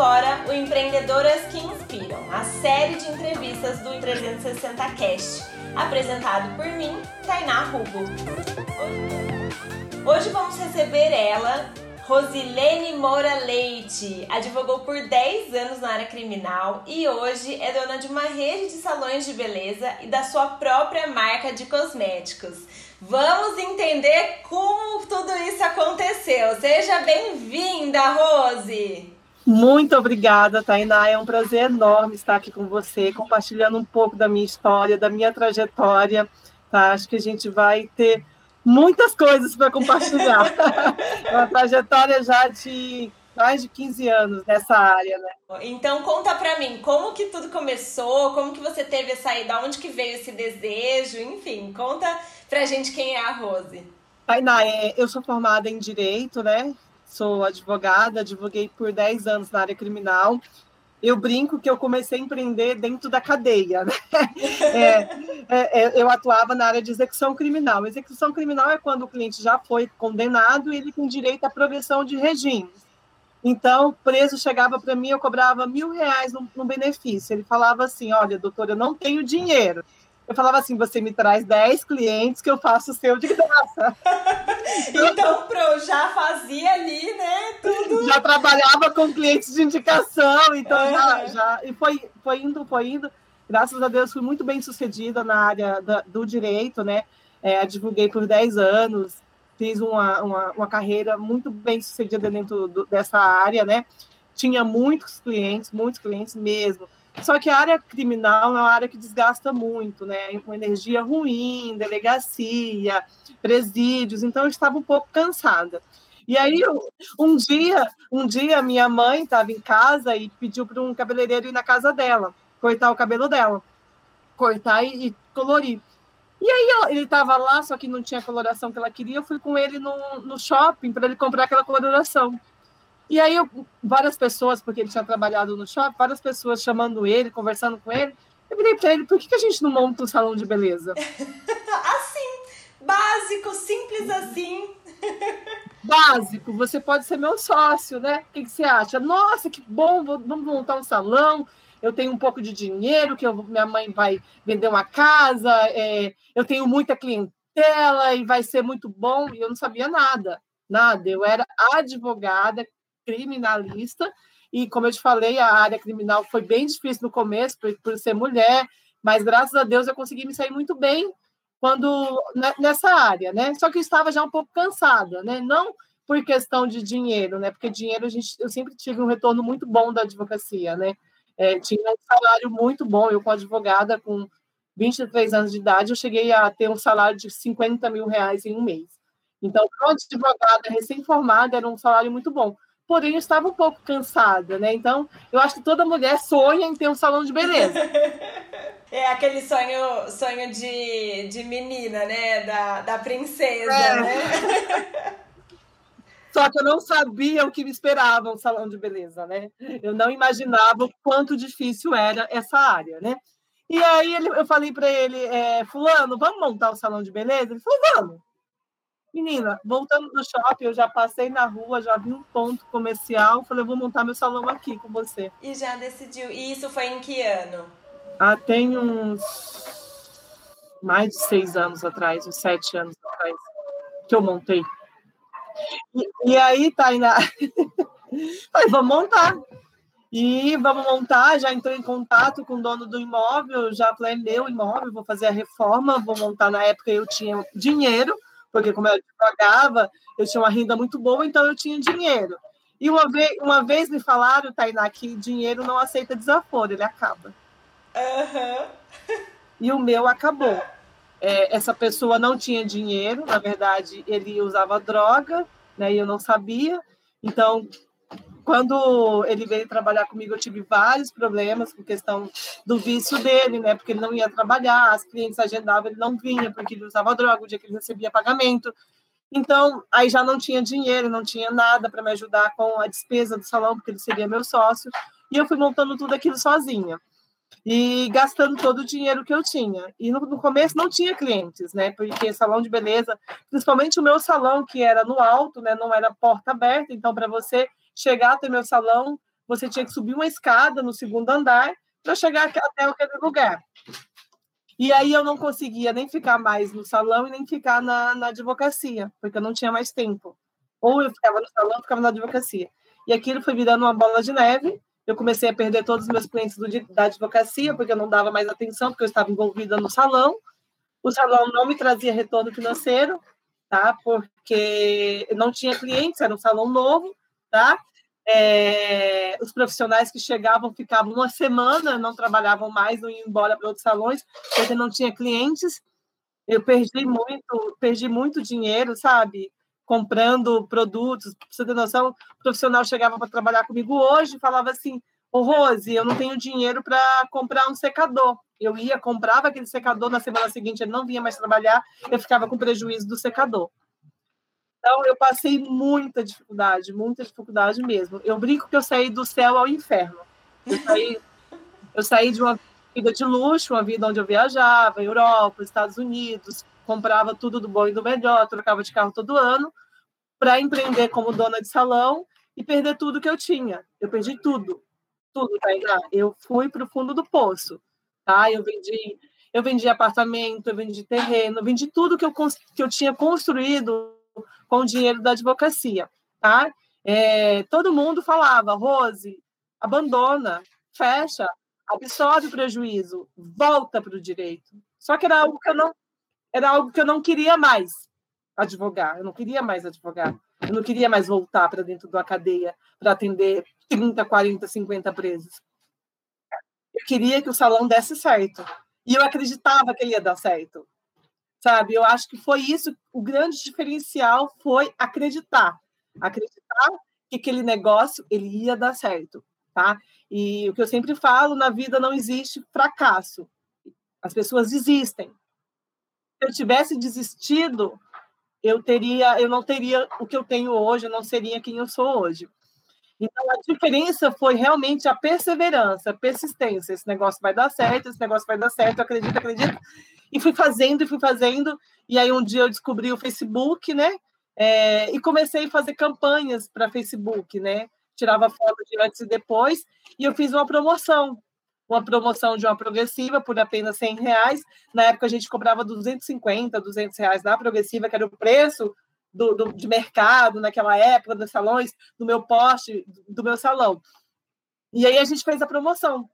agora o Empreendedoras que Inspiram, a série de entrevistas do 360 Cast, apresentado por mim, Tainá Rubo. Hoje vamos receber ela, Rosilene Moura Leite. Advogou por 10 anos na área criminal e hoje é dona de uma rede de salões de beleza e da sua própria marca de cosméticos. Vamos entender como tudo isso aconteceu. Seja bem-vinda, Rose! Muito obrigada, Tainá. É um prazer enorme estar aqui com você, compartilhando um pouco da minha história, da minha trajetória. Tá? Acho que a gente vai ter muitas coisas para compartilhar. uma trajetória já de mais de 15 anos nessa área, né? Então conta para mim, como que tudo começou, como que você teve essa ideia, onde que veio esse desejo, enfim, conta pra gente quem é a Rose. Tainá, é, eu sou formada em Direito, né? Sou advogada, advoguei por 10 anos na área criminal. Eu brinco que eu comecei a empreender dentro da cadeia, né? É, é, é, eu atuava na área de execução criminal. Execução criminal é quando o cliente já foi condenado e ele tem direito à progressão de regimes. Então, o preso chegava para mim, eu cobrava mil reais no, no, benefício. Ele falava assim: Olha, doutor, eu não tenho dinheiro. Eu falava assim: Você me traz 10 clientes que eu faço o seu de graça. então, pro, já fazia ali, né? Tudo. Já trabalhava com clientes de indicação, então já, já. E foi, foi indo, foi indo. Graças a Deus, fui muito bem sucedida na área da, do direito, né? É, divulguei por 10 anos fiz uma, uma, uma carreira muito bem sucedida dentro do, dessa área, né? Tinha muitos clientes, muitos clientes mesmo. Só que a área criminal é uma área que desgasta muito, né? Com energia ruim, delegacia, presídios, então eu estava um pouco cansada. E aí, um dia, um dia minha mãe estava em casa e pediu para um cabeleireiro ir na casa dela, cortar o cabelo dela, cortar e, e colorir. E aí ele estava lá, só que não tinha a coloração que ela queria. Eu fui com ele no, no shopping para ele comprar aquela coloração. E aí eu, várias pessoas, porque ele tinha trabalhado no shopping, várias pessoas chamando ele, conversando com ele. Eu virei para ele, por que, que a gente não monta um salão de beleza? assim, básico, simples assim. básico, você pode ser meu sócio, né? O que, que você acha? Nossa, que bom, vamos montar um salão eu tenho um pouco de dinheiro, que eu, minha mãe vai vender uma casa, é, eu tenho muita clientela e vai ser muito bom. E eu não sabia nada, nada. Eu era advogada, criminalista, e como eu te falei, a área criminal foi bem difícil no começo, por, por ser mulher, mas graças a Deus eu consegui me sair muito bem quando né, nessa área, né? Só que eu estava já um pouco cansada, né? Não por questão de dinheiro, né? Porque dinheiro a gente, eu sempre tive um retorno muito bom da advocacia, né? É, tinha um salário muito bom. Eu, com advogada, com 23 anos de idade, eu cheguei a ter um salário de 50 mil reais em um mês. Então, para advogada recém-formada, era um salário muito bom. Porém, eu estava um pouco cansada, né? Então, eu acho que toda mulher sonha em ter um salão de beleza. É aquele sonho, sonho de, de menina, né? Da, da princesa, é. né? Só que eu não sabia o que me esperava um salão de beleza, né? Eu não imaginava o quanto difícil era essa área, né? E aí ele, eu falei para ele, é, fulano, vamos montar o salão de beleza? Ele falou, vamos. Menina, voltando do shopping, eu já passei na rua, já vi um ponto comercial, falei, vou montar meu salão aqui com você. E já decidiu. E isso foi em que ano? Ah, tem uns mais de seis anos atrás, uns sete anos atrás, que eu montei. E, e aí, Tainá, falei, vamos montar. E vamos montar, já entrei em contato com o dono do imóvel, já falei, meu imóvel, vou fazer a reforma, vou montar. Na época eu tinha dinheiro, porque como eu pagava, eu tinha uma renda muito boa, então eu tinha dinheiro. E uma vez, uma vez me falaram, Tainá, que dinheiro não aceita desaforo, ele acaba. Uhum. E o meu acabou é, essa pessoa não tinha dinheiro, na verdade, ele usava droga, né, e eu não sabia. Então, quando ele veio trabalhar comigo, eu tive vários problemas com questão do vício dele, né, porque ele não ia trabalhar, as clientes agendavam, ele não vinha porque ele usava droga, o dia que ele recebia pagamento. Então, aí já não tinha dinheiro, não tinha nada para me ajudar com a despesa do salão, porque ele seria meu sócio, e eu fui montando tudo aquilo sozinha e gastando todo o dinheiro que eu tinha. E no, no, começo não tinha clientes, né? Porque salão de beleza, principalmente o meu salão, que era no alto, né? Não era porta aberta. Então, para você chegar até meu salão, você tinha que subir uma escada no segundo andar para chegar até aquele lugar. E aí eu não conseguia nem ficar mais no salão e nem ficar na, na advocacia, porque eu não tinha mais tempo. Ou eu ficava no salão ficava na advocacia. E aquilo foi virando uma bola de neve. Eu comecei a perder todos os meus clientes do, da advocacia, porque eu não dava mais atenção, porque eu estava envolvida no salão. O salão não me trazia retorno financeiro, tá? Porque não tinha clientes, era um salão novo, tá? É, os profissionais que chegavam ficavam uma semana, não trabalhavam mais, não iam embora para outros salões, porque não tinha clientes. Eu perdi muito, perdi muito dinheiro, sabe? Comprando produtos. Pra você ter noção, o profissional chegava para trabalhar comigo hoje e falava assim: Ô, Rose, eu não tenho dinheiro para comprar um secador. Eu ia, comprava aquele secador, na semana seguinte ele não vinha mais trabalhar, eu ficava com prejuízo do secador. Então, eu passei muita dificuldade, muita dificuldade mesmo. Eu brinco que eu saí do céu ao inferno. Eu saí, eu saí de uma vida de luxo, uma vida onde eu viajava, Europa, Estados Unidos, comprava tudo do bom e do melhor, trocava de carro todo ano, para empreender como dona de salão e perder tudo que eu tinha. Eu perdi tudo, tudo, Tainá. Eu fui para o fundo do poço, tá? Eu vendi, eu vendi apartamento, eu vendi terreno, vendi tudo que eu, que eu tinha construído com o dinheiro da advocacia, tá? É, todo mundo falava, Rose, abandona, fecha, absorve o prejuízo, volta para o direito. Só que era algo que eu não era algo que eu não queria mais advogar, eu não queria mais advogar, eu não queria mais voltar para dentro da cadeia para atender 30, 40, 50 presos. Eu queria que o salão desse certo. E eu acreditava que ele ia dar certo sabe? Eu acho que foi isso, o grande diferencial foi acreditar, acreditar que aquele negócio ele ia dar certo, tá? E o que eu sempre falo, na vida não existe fracasso. As pessoas desistem. Eu tivesse desistido, eu teria, eu não teria o que eu tenho hoje, eu não seria quem eu sou hoje. Então a diferença foi realmente a perseverança, a persistência. Esse negócio vai dar certo, esse negócio vai dar certo, eu acredito, acredito. E fui fazendo, e fui fazendo. E aí um dia eu descobri o Facebook, né? É, e comecei a fazer campanhas para Facebook, né? Tirava foto de antes e depois. E eu fiz uma promoção, uma promoção de uma progressiva por apenas 100 reais. Na época a gente cobrava 250, 200 reais na progressiva, que era o preço do, do, de mercado naquela época, dos salões, do meu poste, do meu salão. E aí a gente fez a promoção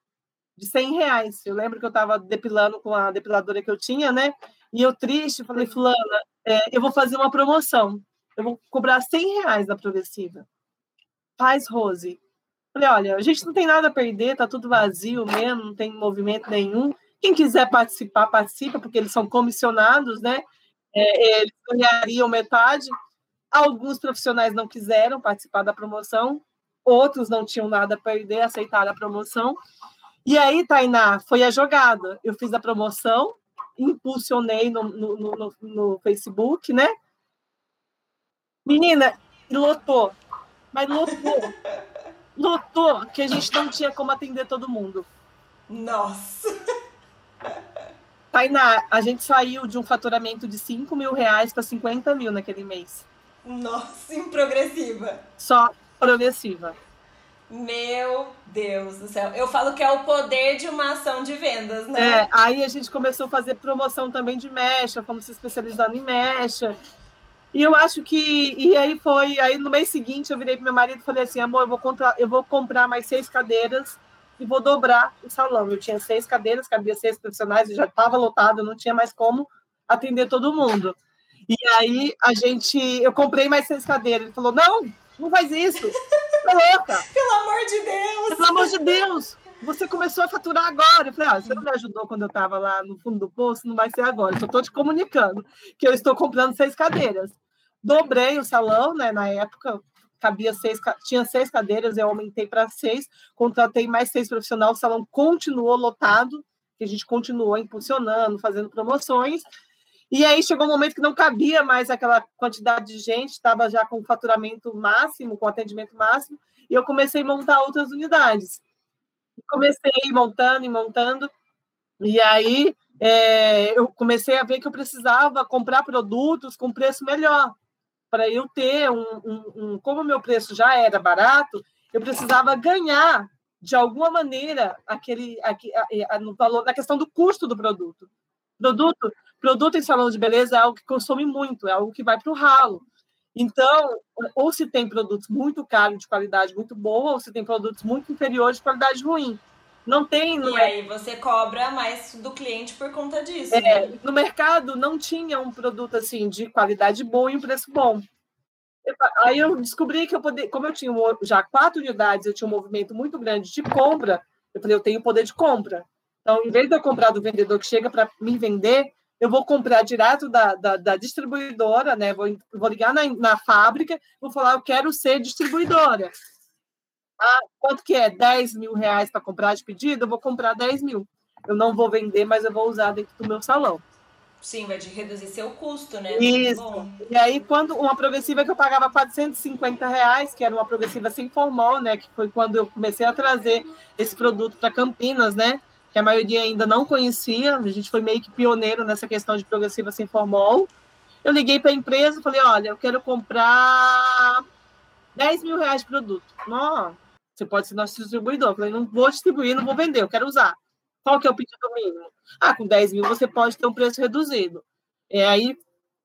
de 100 reais. Eu lembro que eu estava depilando com a depiladora que eu tinha, né? E eu triste, falei, fulana, é, eu vou fazer uma promoção. Eu vou cobrar 100 reais da progressiva. Faz, Rose. Falei, olha, a gente não tem nada a perder, tá tudo vazio mesmo, não tem movimento nenhum. Quem quiser participar, participa, porque eles são comissionados, né? É, eles ganhariam metade. Alguns profissionais não quiseram participar da promoção, outros não tinham nada a perder, aceitaram a promoção. E aí, Tainá, foi a jogada. Eu fiz a promoção, impulsionei no, no, no, no Facebook, né? Menina, lotou. Mas lotou. lotou, que a gente não tinha como atender todo mundo. Nossa! Tainá, a gente saiu de um faturamento de 5 mil reais para 50 mil naquele mês. Nossa, em progressiva. Só progressiva. Meu Deus do céu. Eu falo que é o poder de uma ação de vendas, né? É, aí a gente começou a fazer promoção também de mecha, fomos se especializando em mecha. E eu acho que. E aí foi. Aí no mês seguinte eu virei pro meu marido e falei assim: amor, eu vou, contra, eu vou comprar mais seis cadeiras e vou dobrar o salão. Eu tinha seis cadeiras, cabia seis profissionais, já estava lotado, não tinha mais como atender todo mundo. E aí a gente. Eu comprei mais seis cadeiras. Ele falou: não, não faz isso. Tá louca. Pelo amor de Deus. Pelo amor de Deus. Você começou a faturar agora. Eu falei, ah, você não me ajudou quando eu estava lá no fundo do poço, não vai ser agora. Eu só estou te comunicando que eu estou comprando seis cadeiras. Dobrei o salão, né? Na época, cabia seis, tinha seis cadeiras, eu aumentei para seis, contratei mais seis profissionais, o salão continuou lotado, que a gente continuou impulsionando, fazendo promoções. E aí chegou um momento que não cabia mais aquela quantidade de gente, estava já com faturamento máximo, com atendimento máximo, e eu comecei a montar outras unidades. Comecei montando e montando, e aí é, eu comecei a ver que eu precisava comprar produtos com preço melhor, para eu ter um, um, um, Como meu preço já era barato, eu precisava ganhar de alguma maneira aquele, aquele no valor na questão do custo do produto. Produto, produto em salão de beleza é algo que consome muito, é algo que vai para o ralo. Então, ou se tem produtos muito caros de qualidade muito boa, ou se tem produtos muito inferiores de qualidade ruim. Não tem. Não e é... aí você cobra mais do cliente por conta disso. É, né? No mercado não tinha um produto assim de qualidade boa e um preço bom. Aí eu descobri que eu poderia, como eu tinha já quatro unidades, eu tinha um movimento muito grande de compra. Eu falei, eu tenho poder de compra. Então, em vez de eu comprar do vendedor que chega para me vender, eu vou comprar direto da, da, da distribuidora, né? Vou, vou ligar na, na fábrica, vou falar, eu quero ser distribuidora. Ah, quanto que é? 10 mil reais para comprar de pedido? Eu vou comprar 10 mil. Eu não vou vender, mas eu vou usar dentro do meu salão. Sim, vai de reduzir seu custo, né? Isso. E aí, quando uma progressiva que eu pagava 450 reais, que era uma progressiva sem formol, né? Que foi quando eu comecei a trazer esse produto para Campinas, né? Que a maioria ainda não conhecia. A gente foi meio que pioneiro nessa questão de progressiva sem formol. Eu liguei para a empresa e falei: olha, eu quero comprar 10 mil reais de produto. Não, você pode ser nosso distribuidor. Eu falei, não vou distribuir, não vou vender, eu quero usar. Qual que é o pedido mínimo? Ah, com 10 mil você pode ter um preço reduzido. E aí,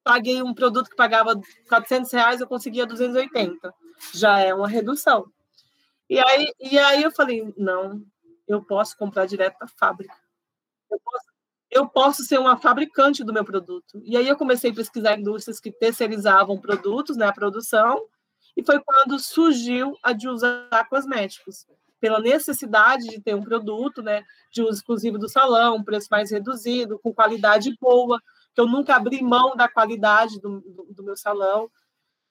paguei um produto que pagava 400 reais, eu conseguia 280. Já é uma redução. E aí, e aí eu falei, não, eu posso comprar direto da fábrica. Eu posso, eu posso ser uma fabricante do meu produto. E aí eu comecei a pesquisar indústrias que terceirizavam produtos, né, a produção, e foi quando surgiu a de usar cosméticos, pela necessidade de ter um produto né, de uso exclusivo do salão, um preço mais reduzido, com qualidade boa, que eu nunca abri mão da qualidade do, do, do meu salão.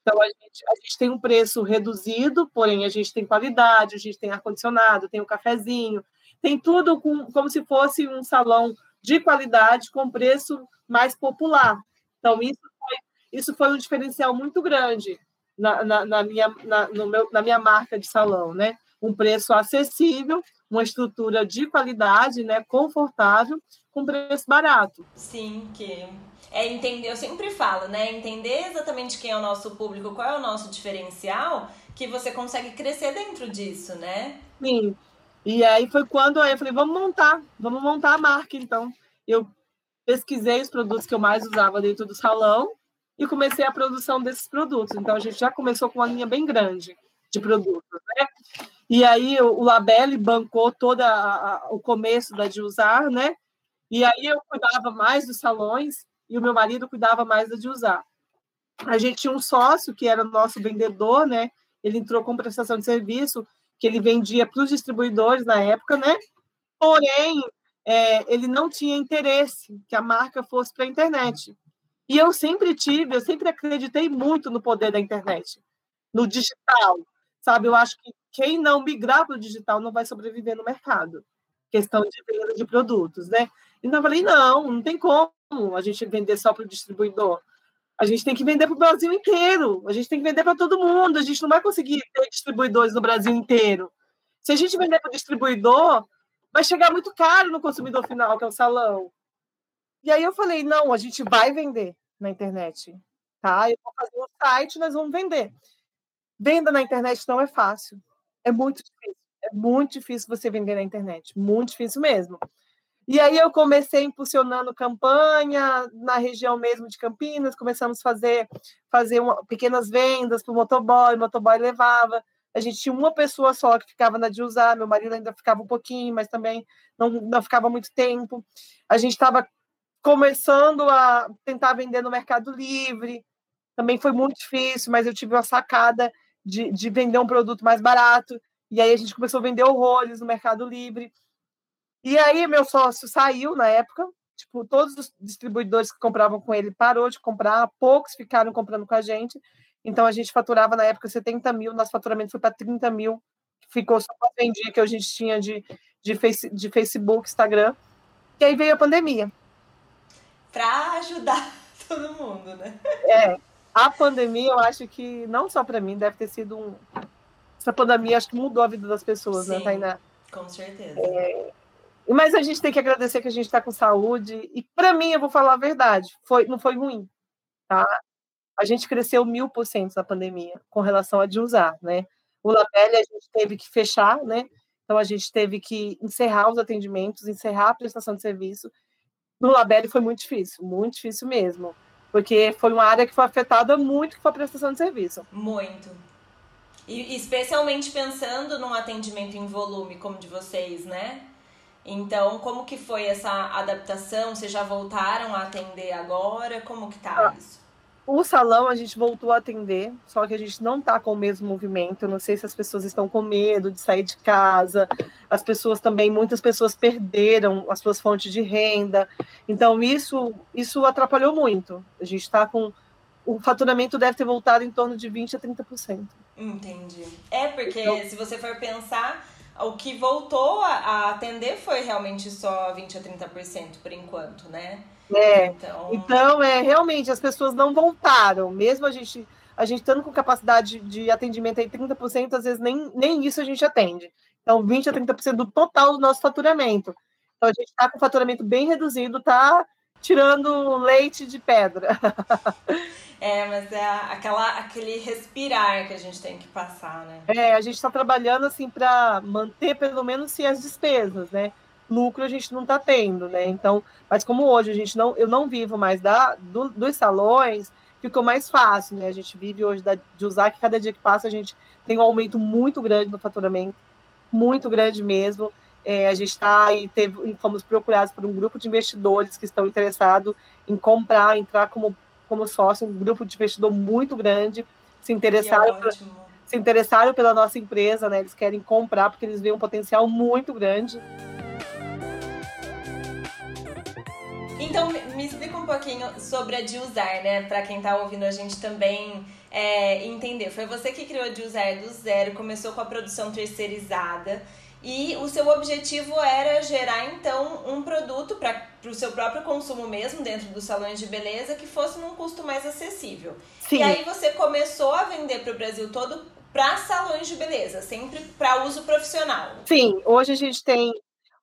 Então, a gente, a gente, tem um preço reduzido, porém, a gente tem qualidade, a gente tem ar-condicionado, tem um cafezinho, tem tudo com, como se fosse um salão de qualidade com preço mais popular. Então, isso foi, isso foi um diferencial muito grande na, na, na minha, na, no meu, na minha marca de salão, né? Um preço acessível, uma estrutura de qualidade, né? Confortável, com preço barato. Sim, que é entender, eu sempre falo, né? Entender exatamente quem é o nosso público, qual é o nosso diferencial, que você consegue crescer dentro disso, né? Sim. E aí foi quando eu falei, vamos montar, vamos montar a marca, então. Eu pesquisei os produtos que eu mais usava dentro do salão e comecei a produção desses produtos. Então, a gente já começou com uma linha bem grande de produtos, né? E aí, o Labelle bancou todo o começo da de usar, né? E aí, eu cuidava mais dos salões e o meu marido cuidava mais da de usar. A gente tinha um sócio que era nosso vendedor, né? Ele entrou com prestação de serviço que ele vendia para os distribuidores na época, né? Porém, é, ele não tinha interesse que a marca fosse para a internet. E eu sempre tive, eu sempre acreditei muito no poder da internet, no digital, sabe? Eu acho que quem não migrar para o digital não vai sobreviver no mercado. Questão de venda de produtos, né? Então eu falei, não, não tem como a gente vender só para o distribuidor. A gente tem que vender para o Brasil inteiro. A gente tem que vender para todo mundo. A gente não vai conseguir ter distribuidores no Brasil inteiro. Se a gente vender para o distribuidor, vai chegar muito caro no consumidor final, que é o salão. E aí eu falei, não, a gente vai vender na internet, tá? Eu vou fazer um site, nós vamos vender. Venda na internet não é fácil. É muito difícil. É muito difícil você vender na internet. Muito difícil mesmo. E aí eu comecei impulsionando campanha na região mesmo de Campinas, começamos a fazer, fazer uma, pequenas vendas para o motoboy, o motoboy levava. A gente tinha uma pessoa só que ficava na de usar, meu marido ainda ficava um pouquinho, mas também não, não ficava muito tempo. A gente estava começando a tentar vender no Mercado Livre. Também foi muito difícil, mas eu tive uma sacada de, de vender um produto mais barato. E aí a gente começou a vender horrores no Mercado Livre. E aí meu sócio saiu na época. Tipo, todos os distribuidores que compravam com ele parou de comprar, poucos ficaram comprando com a gente. Então a gente faturava na época 70 mil, nosso faturamento foi para 30 mil, ficou só para vendia que a gente tinha de, de, face, de Facebook, Instagram. E aí veio a pandemia para ajudar todo mundo, né? É, a pandemia, eu acho que não só para mim, deve ter sido um. Essa pandemia acho que mudou a vida das pessoas, né, Sim, né, Tainá? Com certeza. É... Mas a gente tem que agradecer que a gente está com saúde. E para mim, eu vou falar a verdade, foi, não foi ruim, tá? A gente cresceu mil por cento na pandemia com relação a de usar, né? O Labelle a gente teve que fechar, né? Então a gente teve que encerrar os atendimentos, encerrar a prestação de serviço. No Labelle foi muito difícil, muito difícil mesmo, porque foi uma área que foi afetada muito com a prestação de serviço. Muito. E especialmente pensando num atendimento em volume como de vocês, né? Então, como que foi essa adaptação? Vocês já voltaram a atender agora? Como que tá ah, isso? O salão a gente voltou a atender, só que a gente não tá com o mesmo movimento. Eu não sei se as pessoas estão com medo de sair de casa. As pessoas também, muitas pessoas perderam as suas fontes de renda. Então, isso, isso atrapalhou muito. A gente está com. O faturamento deve ter voltado em torno de 20% a 30%. Entendi. É, porque então, se você for pensar, o que voltou a, atender foi realmente só 20 a 30% por enquanto, né? É. Então... então, é, realmente, as pessoas não voltaram, mesmo a gente a gente estando com capacidade de atendimento aí 30%, às vezes nem, nem isso a gente atende. Então, 20 a 30% do total do nosso faturamento. Então, a gente está com faturamento bem reduzido, tá tirando leite de pedra. É, mas é aquela, aquele respirar que a gente tem que passar, né? É, a gente está trabalhando assim para manter pelo menos sim, as despesas, né? Lucro a gente não está tendo, né? Então, mas como hoje a gente não, eu não vivo mais da, do, dos salões, ficou mais fácil, né? A gente vive hoje da, de usar que cada dia que passa a gente tem um aumento muito grande no faturamento, muito grande mesmo. É, a gente está aí, teve, fomos procurados por um grupo de investidores que estão interessados em comprar, entrar como como sócio, um grupo de investidor muito grande, se interessaram, se interessaram pela nossa empresa, né? Eles querem comprar porque eles veem um potencial muito grande. Então, me explica um pouquinho sobre a Diusar, né? Para quem está ouvindo a gente também é, entender. Foi você que criou a Diusar do zero, começou com a produção terceirizada. E o seu objetivo era gerar então um produto para o seu próprio consumo mesmo dentro dos salões de beleza que fosse num custo mais acessível. Sim. E aí você começou a vender para o Brasil todo para salões de beleza, sempre para uso profissional. Sim, hoje a gente tem,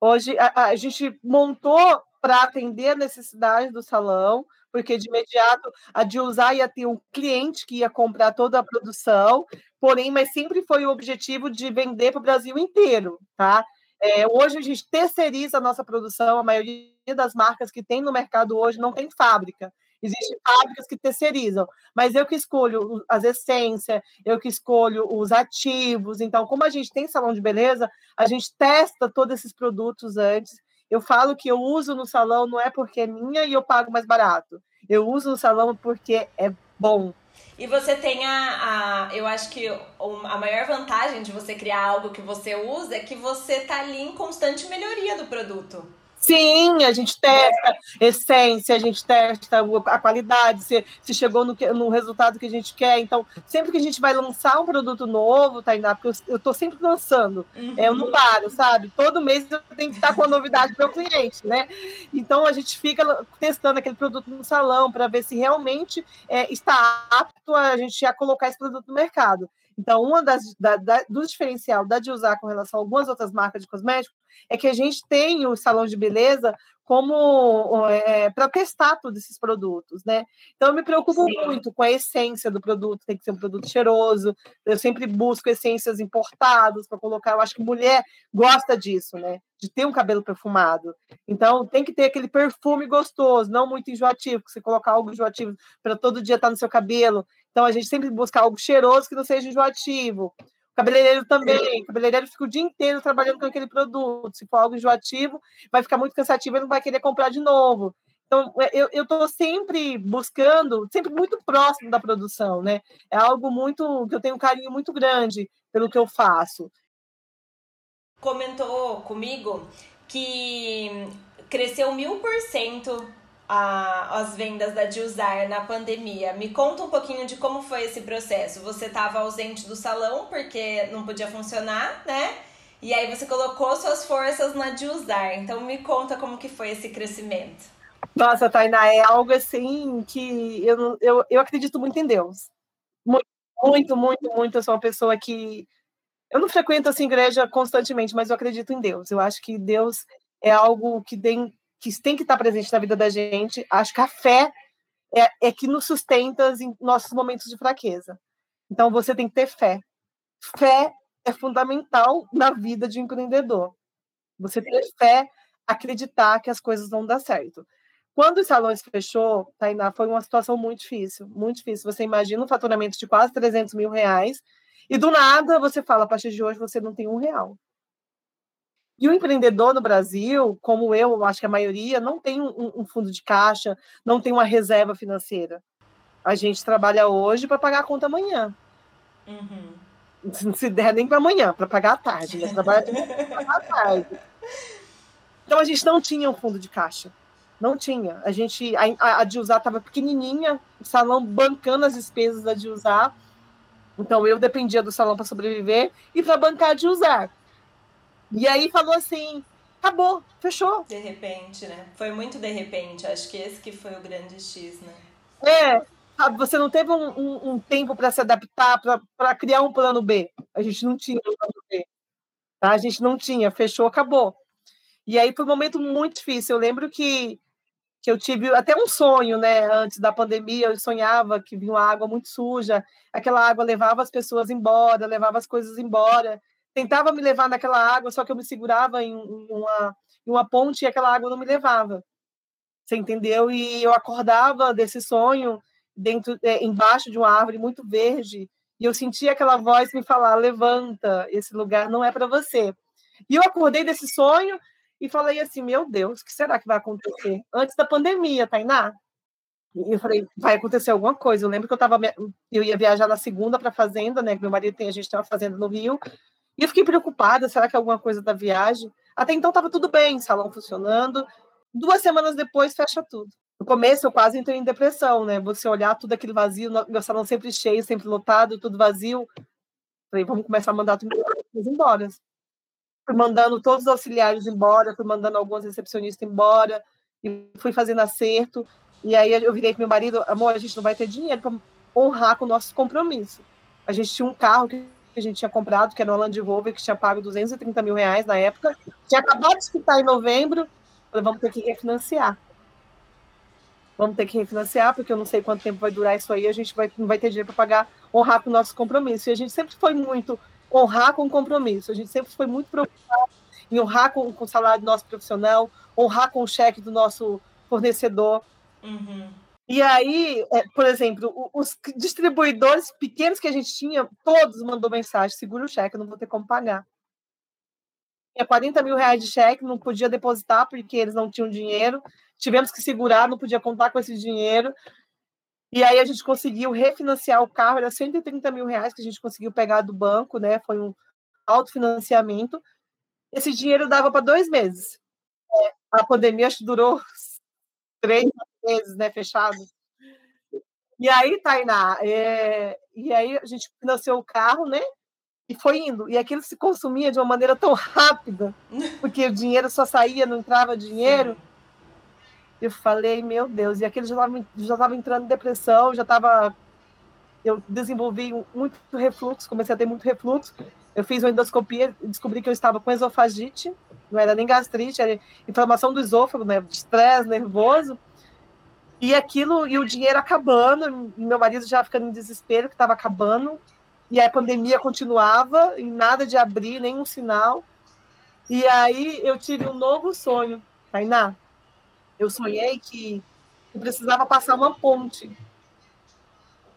hoje a, a gente montou para atender a necessidade do salão, porque de imediato a de usar ia ter um cliente que ia comprar toda a produção, porém, mas sempre foi o objetivo de vender para o Brasil inteiro, tá? É, hoje a gente terceiriza a nossa produção, a maioria das marcas que tem no mercado hoje não tem fábrica. Existem fábricas que terceirizam, mas eu que escolho as essências, eu que escolho os ativos. Então, como a gente tem salão de beleza, a gente testa todos esses produtos antes. Eu falo que eu uso no salão não é porque é minha e eu pago mais barato. Eu uso no salão porque é bom. E você tem a, a, Eu acho que a maior vantagem de você criar algo que você usa é que você tá ali em constante melhoria do produto. Sim, a gente testa essência, a gente testa a qualidade, se, se chegou no, no resultado que a gente quer. Então, sempre que a gente vai lançar um produto novo, Tainá, porque eu estou sempre lançando, uhum. eu não paro, sabe? Todo mês eu tenho que estar com a novidade para o cliente, né? Então, a gente fica testando aquele produto no salão para ver se realmente é, está apto a gente a colocar esse produto no mercado. Então, uma das da, da, dos diferencial da de usar com relação a algumas outras marcas de cosméticos é que a gente tem o salão de beleza como é, para testar todos esses produtos, né? Então eu me preocupo Sim. muito com a essência do produto, tem que ser um produto cheiroso. Eu sempre busco essências importadas para colocar. Eu acho que mulher gosta disso, né? De ter um cabelo perfumado. Então tem que ter aquele perfume gostoso, não muito enjoativo, que você colocar algo enjoativo para todo dia estar tá no seu cabelo. Então a gente sempre busca algo cheiroso que não seja enjoativo. Cabeleireiro também. Cabeleireiro fica o dia inteiro trabalhando com aquele produto. Se for algo enjoativo, vai ficar muito cansativo e não vai querer comprar de novo. Então, é, eu estou sempre buscando, sempre muito próximo da produção, né? É algo muito que eu tenho um carinho muito grande pelo que eu faço. Comentou comigo que cresceu mil por cento a, as vendas da Dilzar na pandemia. Me conta um pouquinho de como foi esse processo. Você estava ausente do salão porque não podia funcionar, né? E aí você colocou suas forças na Dilzar. Então me conta como que foi esse crescimento. Nossa, Tainá, é algo assim que eu, eu, eu acredito muito em Deus. Muito, muito, muito, muito. Eu sou uma pessoa que. Eu não frequento assim igreja constantemente, mas eu acredito em Deus. Eu acho que Deus é algo que tem que tem que estar presente na vida da gente. Acho que a fé é, é que nos sustenta em nossos momentos de fraqueza. Então você tem que ter fé. fé é fundamental na vida de empreendedor. Você ter fé, acreditar que as coisas vão dar certo. Quando os salões fechou, Tainá, foi uma situação muito difícil, muito difícil. Você imagina um faturamento de quase 300 mil reais e do nada você fala, a partir de hoje você não tem um real. E o empreendedor no Brasil, como eu, acho que a maioria, não tem um, um fundo de caixa, não tem uma reserva financeira. A gente trabalha hoje para pagar a conta amanhã. Uhum. Se der nem para amanhã, para pagar à tarde. Né? Trabalha pagar à tarde. Então a gente não tinha um fundo de caixa. Não tinha. A gente a, a de usar estava pequenininha, o salão bancando as despesas da de usar. Então eu dependia do salão para sobreviver e para bancar de usar. E aí falou assim: acabou, fechou. De repente, né? Foi muito de repente. Acho que esse que foi o grande X, né? É, você não teve um, um, um tempo para se adaptar, para criar um plano B. A gente não tinha um plano B. Tá? A gente não tinha, fechou, acabou. E aí foi um momento muito difícil. Eu lembro que, que eu tive até um sonho, né? Antes da pandemia, eu sonhava que vinha uma água muito suja, aquela água levava as pessoas embora, levava as coisas embora tentava me levar naquela água, só que eu me segurava em uma, em uma ponte e aquela água não me levava. Você entendeu? E eu acordava desse sonho dentro, é, embaixo de uma árvore muito verde e eu sentia aquela voz me falar: levanta, esse lugar não é para você. E eu acordei desse sonho e falei assim: meu Deus, o que será que vai acontecer? Antes da pandemia, Tainá. E eu falei: vai acontecer alguma coisa. Eu lembro que eu tava, eu ia viajar na segunda para a fazenda, né? Meu marido tem, a gente tem uma fazenda no Rio. E eu fiquei preocupada, será que é alguma coisa da viagem? Até então estava tudo bem, salão funcionando. Duas semanas depois, fecha tudo. No começo, eu quase entrei em depressão, né? Você olhar tudo aquilo vazio, meu salão sempre cheio, sempre lotado, tudo vazio. Falei, vamos começar a mandar tudo embora. Fui mandando todos os auxiliares embora, fui mandando alguns recepcionistas embora, e fui fazendo acerto. E aí eu virei para meu marido, amor, a gente não vai ter dinheiro para honrar com o nosso compromisso. A gente tinha um carro que que a gente tinha comprado, que era o Land Rover, que tinha pago 230 mil reais na época. Tinha acabado de quitar em novembro. Falei, vamos ter que refinanciar. Vamos ter que refinanciar, porque eu não sei quanto tempo vai durar isso aí. A gente vai, não vai ter dinheiro para pagar, honrar com o nosso compromisso. E a gente sempre foi muito honrar com o compromisso. A gente sempre foi muito preocupado em honrar com, com o salário do nosso profissional, honrar com o cheque do nosso fornecedor. Uhum. E aí, é, por exemplo, os distribuidores pequenos que a gente tinha, todos mandou mensagem: segura o cheque, não vou ter como pagar. Tinha 40 mil reais de cheque, não podia depositar porque eles não tinham dinheiro. Tivemos que segurar, não podia contar com esse dinheiro. E aí a gente conseguiu refinanciar o carro, era 130 mil reais que a gente conseguiu pegar do banco, né? Foi um autofinanciamento. Esse dinheiro dava para dois meses. É, a pandemia acho que durou três meses, né, fechado. E aí, Tainá, é... e aí a gente financiou o carro, né? E foi indo. E aquilo se consumia de uma maneira tão rápida, porque o dinheiro só saía, não entrava dinheiro. Sim. Eu falei, meu Deus, e aquele já estava já tava entrando em depressão, já estava. Eu desenvolvi muito refluxo, comecei a ter muito refluxo. Eu fiz uma endoscopia, descobri que eu estava com esofagite, não era nem gastrite, era inflamação do esôfago, né? Estresse nervoso. E aquilo, e o dinheiro acabando, e meu marido já ficando em desespero, que estava acabando, e a pandemia continuava, e nada de abrir, nenhum sinal. E aí eu tive um novo sonho, Tainá. Eu sonhei que eu precisava passar uma ponte.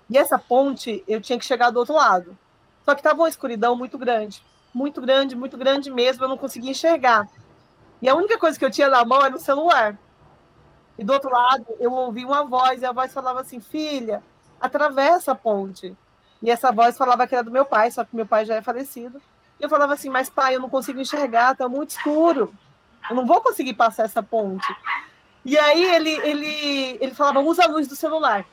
E essa ponte, eu tinha que chegar do outro lado. Só que estava uma escuridão muito grande. Muito grande, muito grande mesmo, eu não conseguia enxergar. E a única coisa que eu tinha na mão era o celular. E do outro lado, eu ouvi uma voz, e a voz falava assim: Filha, atravessa a ponte. E essa voz falava que era do meu pai, só que meu pai já é falecido. E eu falava assim: Mas pai, eu não consigo enxergar, está muito escuro. Eu não vou conseguir passar essa ponte. E aí ele, ele, ele falava: Usa a luz do celular.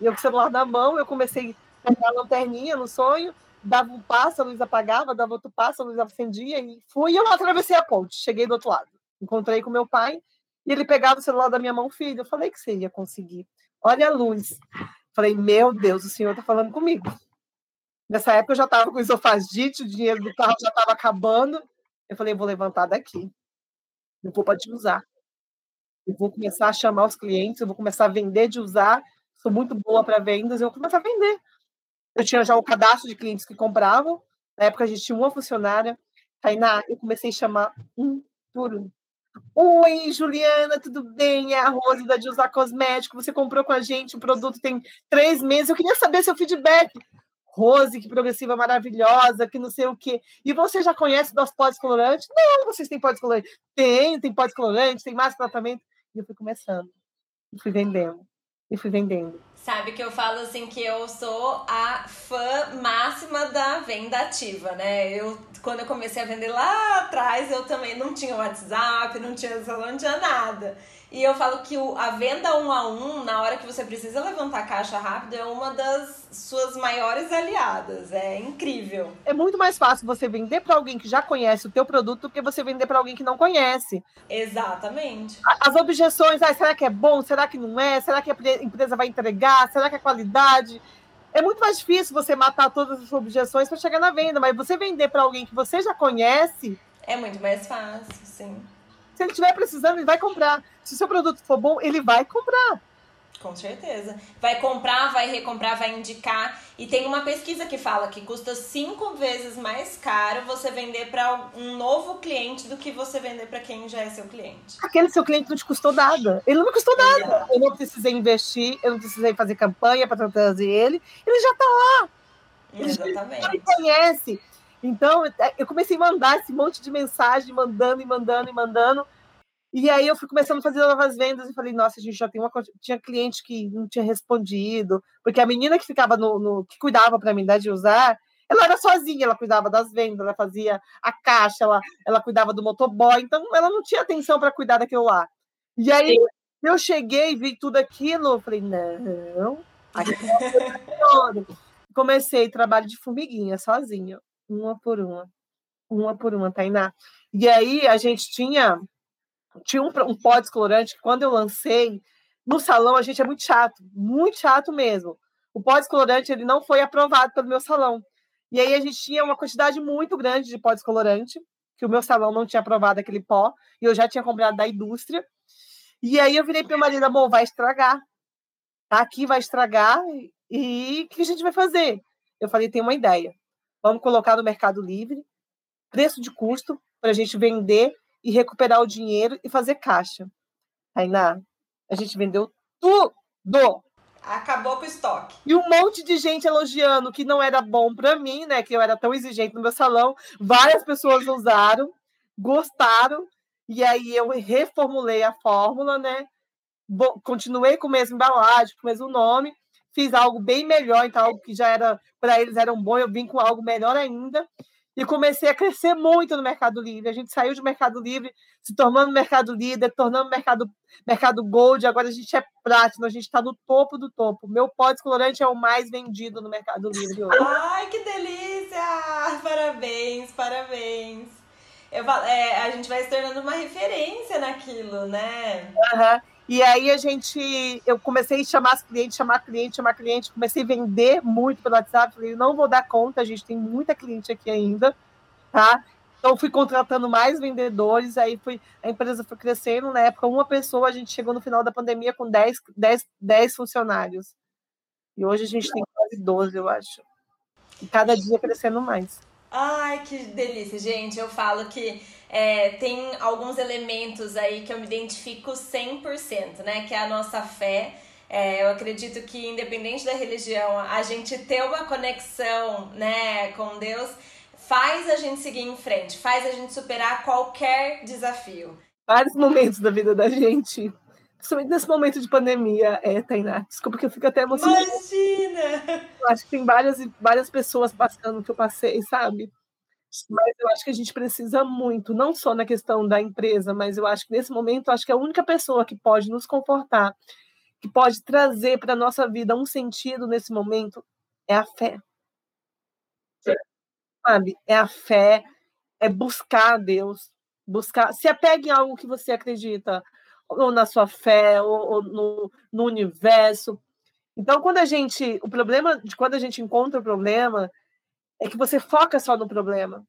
E eu com o celular na mão, eu comecei a pegar a lanterninha no sonho, dava um passo, a luz apagava, dava outro passo, a luz acendia, e fui e eu atravessei a ponte. Cheguei do outro lado. Encontrei com meu pai e ele pegava o celular da minha mão, filho, eu falei que você ia conseguir. Olha a luz. Falei, meu Deus, o senhor está falando comigo. Nessa época eu já estava com esofagite, o dinheiro do carro já estava acabando. Eu falei, vou levantar daqui. Eu vou para te usar. Eu vou começar a chamar os clientes, eu vou começar a vender de usar. Sou muito boa para vendas, eu vou começar a vender. Eu tinha já o cadastro de clientes que compravam. Na época a gente tinha uma funcionária. Tainá, eu comecei a chamar um por um. Oi, Juliana, tudo bem? É a Rose da Usar Cosmético. Você comprou com a gente o produto tem três meses. Eu queria saber seu feedback. Rose, que progressiva maravilhosa, que não sei o quê. E você já conhece dos pós colorantes? Não, vocês têm pós colorantes. Tem, tem pós colorantes, tem mais tratamento. E eu fui começando. E fui vendendo. E fui vendendo. Sabe que eu falo assim que eu sou a fã máxima da venda ativa, né? Eu quando eu comecei a vender lá atrás, eu também não tinha WhatsApp, não tinha celular, não tinha nada. E eu falo que o, a venda um a um, na hora que você precisa levantar a caixa rápido, é uma das suas maiores aliadas. É incrível. É muito mais fácil você vender para alguém que já conhece o teu produto do que você vender para alguém que não conhece. Exatamente. As objeções, ah, será que é bom? Será que não é? Será que a empresa vai entregar? Será que é qualidade? É muito mais difícil você matar todas as objeções para chegar na venda, mas você vender para alguém que você já conhece. É muito mais fácil, sim. Se ele estiver precisando, ele vai comprar. Se o seu produto for bom, ele vai comprar. Com certeza. Vai comprar, vai recomprar, vai indicar. E tem uma pesquisa que fala que custa cinco vezes mais caro você vender para um novo cliente do que você vender para quem já é seu cliente. Aquele seu cliente não te custou nada. Ele não me custou nada. Eu não precisei investir, eu não precisei fazer campanha para trazer ele. Ele já está lá. Ele Exatamente. Já me conhece. Então, é, eu comecei a mandar esse monte de mensagem, mandando e mandando e mandando. E aí eu fui começando a fazer novas vendas e falei, nossa, a gente já tem uma tinha cliente que não tinha respondido, porque a menina que ficava no, no que cuidava para mim da de usar, ela era sozinha, ela cuidava das vendas, ela fazia a caixa, ela, ela cuidava do motoboy, então ela não tinha atenção para cuidar daquilo lá. E aí Sim. eu cheguei, vi tudo aquilo, eu falei, não, comecei trabalho de formiguinha sozinha uma por uma, uma por uma, Tainá. E aí a gente tinha, tinha um, um pó descolorante que quando eu lancei, no salão a gente é muito chato, muito chato mesmo. O pó descolorante ele não foi aprovado pelo meu salão. E aí a gente tinha uma quantidade muito grande de pó descolorante, que o meu salão não tinha aprovado aquele pó, e eu já tinha comprado da indústria. E aí eu virei para o marido, amor, vai estragar. Tá aqui, vai estragar, e o que a gente vai fazer? Eu falei, tem uma ideia. Vamos colocar no Mercado Livre, preço de custo, para a gente vender e recuperar o dinheiro e fazer caixa. Tainá, a gente vendeu tudo. Acabou com o estoque. E um monte de gente elogiando que não era bom para mim, né? Que eu era tão exigente no meu salão. Várias pessoas usaram, gostaram. E aí eu reformulei a fórmula, né? Continuei com a mesma embalagem, com o mesmo nome, fiz algo bem melhor, então algo que já era para eles era um bom, eu vim com algo melhor ainda e comecei a crescer muito no Mercado Livre. A gente saiu de Mercado Livre, se tornando Mercado Líder, tornando Mercado, mercado Gold, agora a gente é Platinum, a gente está no topo do topo. Meu pó descolorante é o mais vendido no Mercado Livre hoje. Ai, que delícia! Parabéns, parabéns. Eu, é, a gente vai se tornando uma referência naquilo, né? Aham. Uhum. E aí a gente, eu comecei a chamar clientes, chamar cliente, chamar cliente, comecei a vender muito pelo WhatsApp, falei, não vou dar conta, a gente tem muita cliente aqui ainda, tá? Então fui contratando mais vendedores, aí fui, a empresa foi crescendo, na época uma pessoa, a gente chegou no final da pandemia com 10, 10, 10 funcionários. E hoje a gente tem quase 12, eu acho. E cada dia crescendo mais. Ai, que delícia, gente. Eu falo que é, tem alguns elementos aí que eu me identifico 100%, né? Que é a nossa fé. É, eu acredito que, independente da religião, a gente ter uma conexão né, com Deus faz a gente seguir em frente, faz a gente superar qualquer desafio. Vários momentos da vida da gente, principalmente nesse momento de pandemia, é, Tainá. Desculpa que eu fico até emocionada. Imagina! Eu acho que tem várias, várias pessoas passando o que eu passei, sabe? Mas eu acho que a gente precisa muito, não só na questão da empresa, mas eu acho que nesse momento, acho que a única pessoa que pode nos confortar, que pode trazer para a nossa vida um sentido nesse momento, é a fé. Sabe? É a fé, é buscar a Deus, buscar, se apegue em algo que você acredita, ou na sua fé, ou, ou no, no universo. Então, quando a gente, o problema de quando a gente encontra o problema é que você foca só no problema.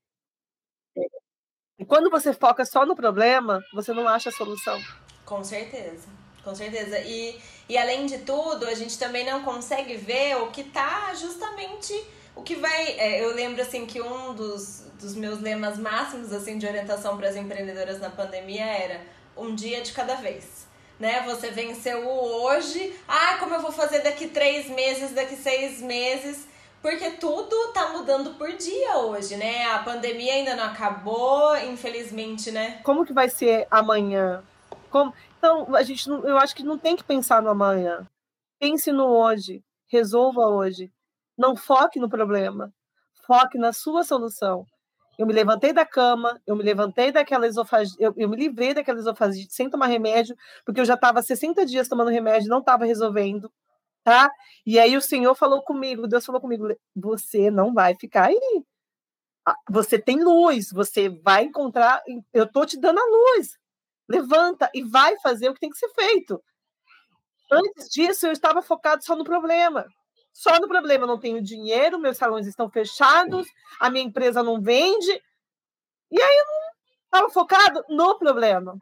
E quando você foca só no problema, você não acha a solução. Com certeza. Com certeza. E, e além de tudo, a gente também não consegue ver o que tá justamente o que vai. É, eu lembro assim que um dos, dos meus lemas máximos assim de orientação para as empreendedoras na pandemia era um dia de cada vez. Né? Você venceu o hoje. Ah, como eu vou fazer daqui três meses, daqui seis meses? Porque tudo tá mudando por dia hoje, né? A pandemia ainda não acabou, infelizmente, né? Como que vai ser amanhã? Como... Então, a gente não, eu acho que não tem que pensar no amanhã. Pense no hoje, resolva hoje. Não foque no problema, foque na sua solução. Eu me levantei da cama, eu me levantei daquela esofagite, eu, eu me livrei daquela esofagite sem tomar remédio, porque eu já estava 60 dias tomando remédio, não estava resolvendo tá? E aí o Senhor falou comigo, Deus falou comigo, você não vai ficar aí. Ah, você tem luz, você vai encontrar, eu tô te dando a luz. Levanta e vai fazer o que tem que ser feito. Antes disso, eu estava focado só no problema. Só no problema, eu não tenho dinheiro, meus salões estão fechados, a minha empresa não vende. E aí eu não estava focado no problema.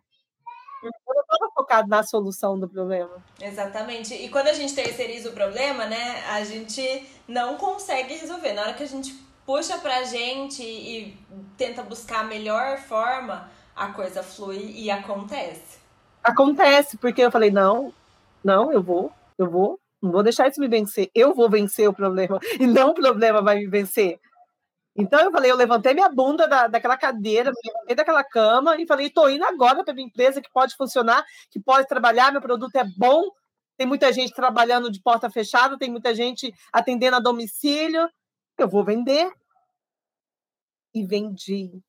Eu não estava focado na solução do problema. Exatamente. E quando a gente terceiriza o problema, né, a gente não consegue resolver. Na hora que a gente puxa pra gente e tenta buscar a melhor forma, a coisa flui e acontece. Acontece, porque eu falei, não, não, eu vou, eu vou, não vou deixar isso me vencer. Eu vou vencer o problema e não o problema vai me vencer. Então eu falei, eu levantei minha bunda da, daquela cadeira, me levantei daquela cama e falei, estou indo agora para minha empresa que pode funcionar, que pode trabalhar, meu produto é bom, tem muita gente trabalhando de porta fechada, tem muita gente atendendo a domicílio, eu vou vender. E vendi,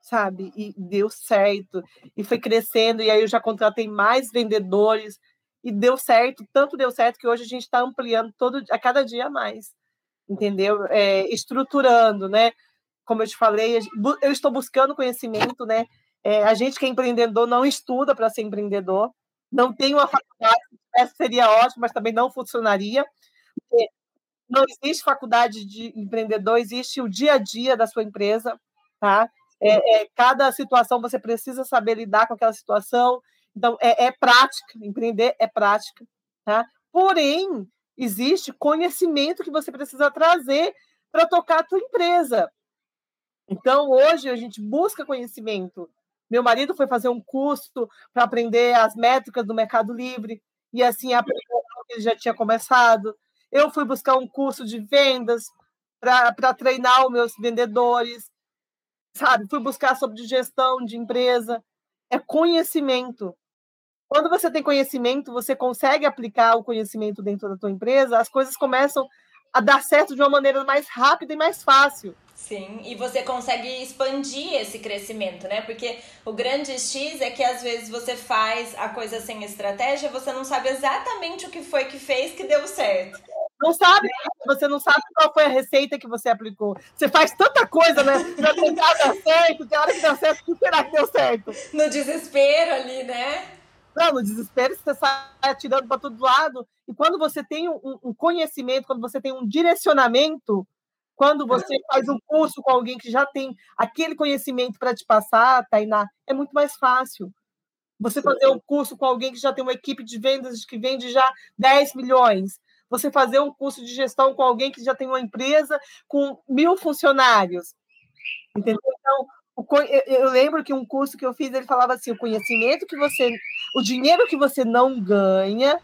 sabe? E deu certo. E foi crescendo, e aí eu já contratei mais vendedores, e deu certo, tanto deu certo que hoje a gente está ampliando todo, a cada dia mais entendeu? É, estruturando, né? Como eu te falei, eu estou buscando conhecimento, né? É, a gente que é empreendedor não estuda para ser empreendedor, não tem uma faculdade, essa seria ótimo, mas também não funcionaria. Não existe faculdade de empreendedor, existe o dia a dia da sua empresa, tá? É, é, cada situação você precisa saber lidar com aquela situação. Então, é, é prática, empreender é prática, tá? Porém, Existe conhecimento que você precisa trazer para tocar a tua empresa. Então, hoje a gente busca conhecimento. Meu marido foi fazer um curso para aprender as métricas do Mercado Livre e assim aprendeu que ele já tinha começado. Eu fui buscar um curso de vendas para treinar os meus vendedores, sabe? Fui buscar sobre gestão de empresa. É conhecimento. Quando você tem conhecimento, você consegue aplicar o conhecimento dentro da tua empresa, as coisas começam a dar certo de uma maneira mais rápida e mais fácil. Sim, e você consegue expandir esse crescimento, né? Porque o grande X é que às vezes você faz a coisa sem estratégia, você não sabe exatamente o que foi que fez que deu certo. Não sabe, você não sabe qual foi a receita que você aplicou. Você faz tanta coisa, né? Pra tentar dar certo, tem hora que dá certo, o que será que deu certo? No desespero ali, né? Não, no desespero você sai atirando para todo lado. E quando você tem um, um, conhecimento, quando você tem um direcionamento, quando você faz um curso com alguém que já tem aquele conhecimento para te passar, Tainá, é muito mais fácil. Você fazer um curso com alguém que já tem uma equipe de vendas que vende já 10 milhões. Você fazer um curso de gestão com alguém que já tem uma empresa com mil funcionários. Entendeu? Então, eu lembro que um curso que eu fiz, ele falava assim: o conhecimento que você. O dinheiro que você não ganha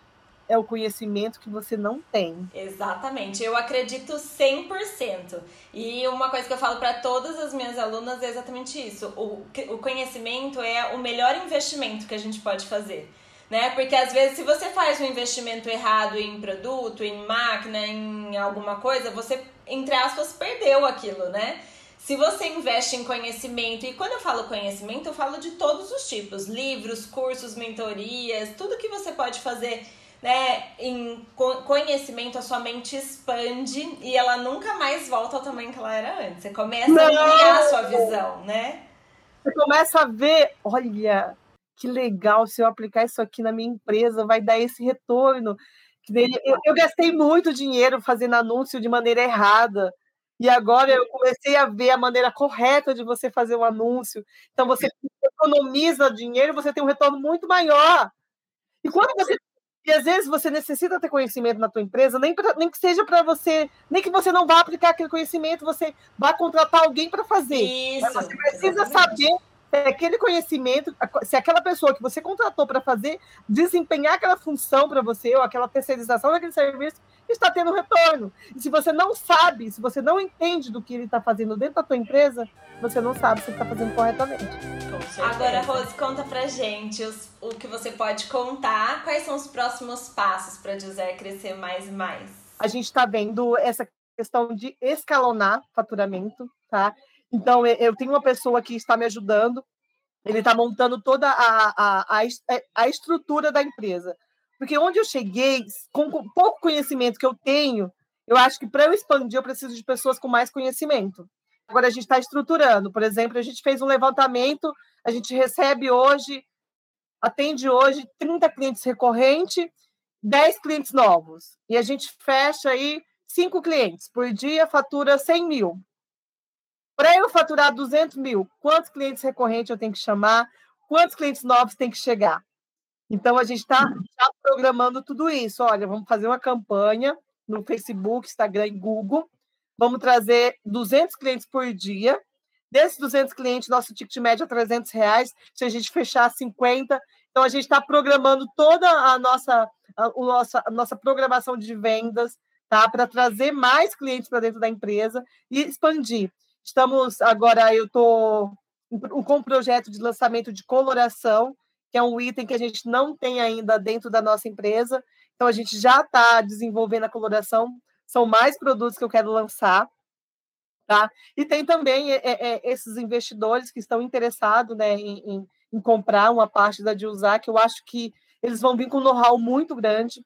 é o conhecimento que você não tem. Exatamente, eu acredito 100%. E uma coisa que eu falo para todas as minhas alunas é exatamente isso: o, o conhecimento é o melhor investimento que a gente pode fazer. Né? Porque às vezes, se você faz um investimento errado em produto, em máquina, em alguma coisa, você, entre aspas, perdeu aquilo, né? Se você investe em conhecimento, e quando eu falo conhecimento, eu falo de todos os tipos: livros, cursos, mentorias, tudo que você pode fazer né, em conhecimento, a sua mente expande e ela nunca mais volta ao tamanho que ela era antes. Você começa Não. a ampliar a sua visão, né? Você começa a ver, olha, que legal, se eu aplicar isso aqui na minha empresa, vai dar esse retorno. Eu, eu gastei muito dinheiro fazendo anúncio de maneira errada. E agora eu comecei a ver a maneira correta de você fazer um anúncio. Então você economiza dinheiro, você tem um retorno muito maior. E quando você e às vezes você necessita ter conhecimento na tua empresa, nem, pra, nem que seja para você, nem que você não vá aplicar aquele conhecimento, você vá contratar alguém para fazer. Isso, você precisa exatamente. saber se aquele conhecimento, se aquela pessoa que você contratou para fazer, desempenhar aquela função para você, ou aquela terceirização daquele serviço, está tendo retorno. E se você não sabe, se você não entende do que ele está fazendo dentro da tua empresa, você não sabe se está fazendo corretamente. Agora, Rose, conta pra gente os, o que você pode contar. Quais são os próximos passos para Dizer crescer mais e mais? A gente está vendo essa questão de escalonar faturamento, tá? Então, eu tenho uma pessoa que está me ajudando, ele está montando toda a, a, a, a estrutura da empresa. Porque onde eu cheguei, com pouco conhecimento que eu tenho, eu acho que para eu expandir, eu preciso de pessoas com mais conhecimento. Agora a gente está estruturando. Por exemplo, a gente fez um levantamento, a gente recebe hoje, atende hoje 30 clientes recorrentes, 10 clientes novos. E a gente fecha aí 5 clientes por dia, fatura 100 mil. Para eu faturar 200 mil, quantos clientes recorrentes eu tenho que chamar? Quantos clientes novos tem que chegar? Então, a gente está programando tudo isso. Olha, vamos fazer uma campanha no Facebook, Instagram e Google. Vamos trazer 200 clientes por dia. Desses 200 clientes, nosso ticket médio é 300 reais. Se a gente fechar 50, então a gente está programando toda a nossa, a, a, nossa, a nossa programação de vendas tá? para trazer mais clientes para dentro da empresa e expandir. Estamos agora, eu estou com um projeto de lançamento de coloração, que é um item que a gente não tem ainda dentro da nossa empresa. Então, a gente já está desenvolvendo a coloração. São mais produtos que eu quero lançar. Tá? E tem também é, é, esses investidores que estão interessados né, em, em, em, comprar uma parte da Dilzar, que eu acho que eles vão vir com um know-how muito grande,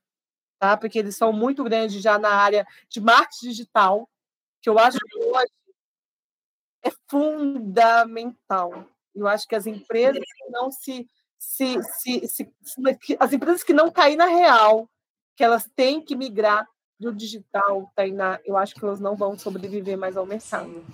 tá? porque eles são muito grandes já na área de marketing digital, que eu acho que hoje é fundamental. Eu acho que as empresas que não se, se, se, se, as empresas que não caem na real, que elas têm que migrar do digital, Tainá, eu acho que elas não vão sobreviver mais ao mercado.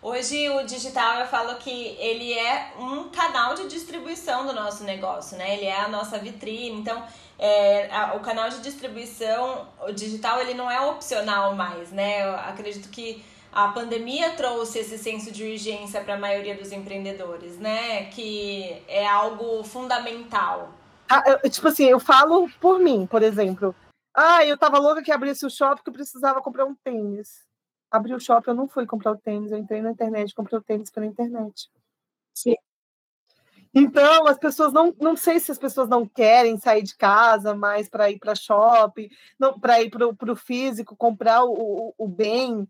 Hoje o digital eu falo que ele é um canal de distribuição do nosso negócio, né? Ele é a nossa vitrine. Então, é, a, o canal de distribuição, o digital, ele não é opcional mais, né? Eu acredito que a pandemia trouxe esse senso de urgência para a maioria dos empreendedores, né? Que é algo fundamental. Ah, eu, tipo assim, eu falo por mim, por exemplo. Ah, eu tava louca que abrisse o shopping que eu precisava comprar um tênis. Abri o shopping, eu não fui comprar o tênis, eu entrei na internet, comprei o tênis pela internet. Sim. Então, as pessoas não, não sei se as pessoas não querem sair de casa mais para ir para shopping, não para ir para o físico, comprar o, o, o bem,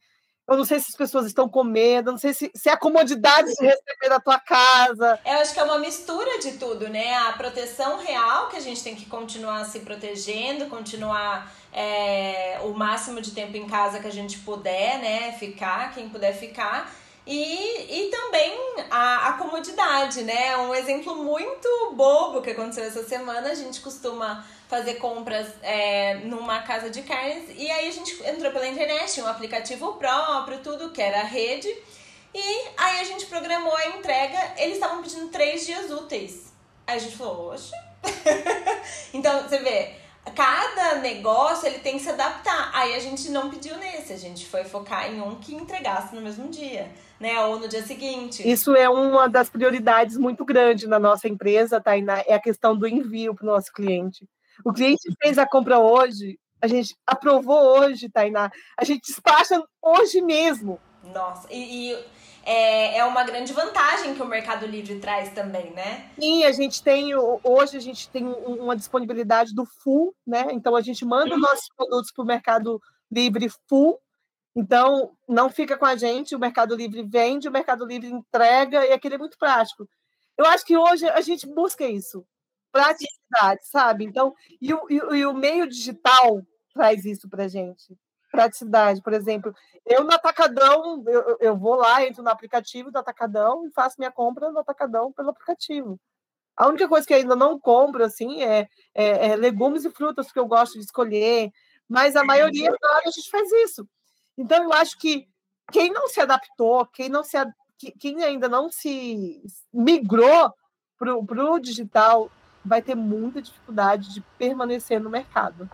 eu não sei se as pessoas estão com medo, eu não sei se, se é a comodidade de receber da tua casa. Eu acho que é uma mistura de tudo, né? A proteção real, que a gente tem que continuar se protegendo, continuar é, o máximo de tempo em casa que a gente puder, né? Ficar, quem puder ficar. E, e também a, a comodidade, né? Um exemplo muito bobo que aconteceu essa semana, a gente costuma fazer compras é, numa casa de carnes e aí a gente entrou pela internet, um aplicativo próprio, tudo que era a rede. E aí a gente programou a entrega, eles estavam pedindo três dias úteis. Aí a gente falou, oxe. então, você vê, cada negócio ele tem que se adaptar. Aí a gente não pediu nesse, a gente foi focar em um que entregasse no mesmo dia, né? Ou no dia seguinte. Isso é uma das prioridades muito grandes na nossa empresa, Tainá, é a questão do envio para o nosso cliente. O cliente fez a compra hoje, a gente aprovou hoje, Tainá, a gente despacha hoje mesmo. Nossa, e, e é, é uma grande vantagem que o Mercado Livre traz também, né? Sim, a gente tem, hoje a gente tem uma disponibilidade do full, né? Então a gente manda nossos produtos para o Mercado Livre full. Então, não fica com a gente, o Mercado Livre vende, o Mercado Livre entrega, e aquilo é muito prático. Eu acho que hoje a gente busca isso, praticidade, sabe? Então, e o, e, o meio digital traz isso para a gente praticidade. Por exemplo, eu no Atacadão, eu, eu vou lá, entro no aplicativo do Atacadão e faço minha compra no Atacadão pelo aplicativo. A única coisa que ainda não compro, assim, é, é, é legumes e frutas que eu gosto de escolher, mas a maioria a gente faz isso. Então, eu acho que quem não se adaptou, quem, não se, quem ainda não se migrou para o digital, vai ter muita dificuldade de permanecer no mercado.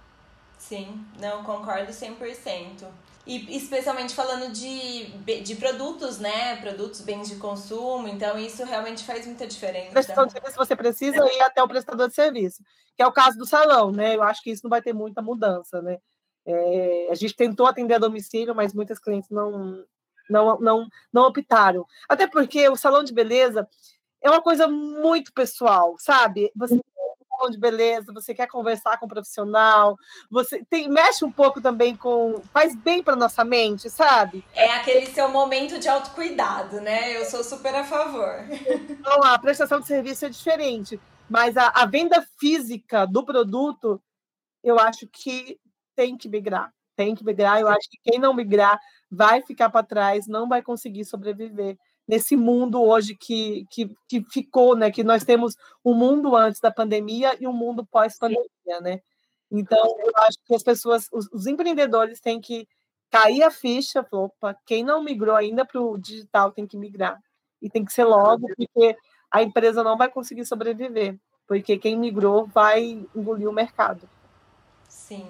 Sim, não, concordo 100%. E especialmente falando de, de produtos, né? Produtos, bens de consumo, então isso realmente faz muita diferença. Prestação de serviço, você precisa ir até o prestador de serviço, que é o caso do salão, né? Eu acho que isso não vai ter muita mudança, né? É, a gente tentou atender a domicílio, mas muitas clientes não, não, não, não optaram. Até porque o salão de beleza é uma coisa muito pessoal, sabe? Você salão de beleza, você quer conversar com um profissional, você tem mexe um pouco também com faz bem para nossa mente, sabe? É aquele seu momento de autocuidado, né? Eu sou super a favor. Então, a prestação de serviço é diferente, mas a, a venda física do produto, eu acho que tem que migrar, tem que migrar. Eu acho que quem não migrar vai ficar para trás, não vai conseguir sobreviver nesse mundo hoje que, que, que ficou, né? Que nós temos um mundo antes da pandemia e um mundo pós-pandemia, né? Então, eu acho que as pessoas, os, os empreendedores têm que cair a ficha, opa, quem não migrou ainda para o digital tem que migrar. E tem que ser logo, porque a empresa não vai conseguir sobreviver, porque quem migrou vai engolir o mercado. Sim.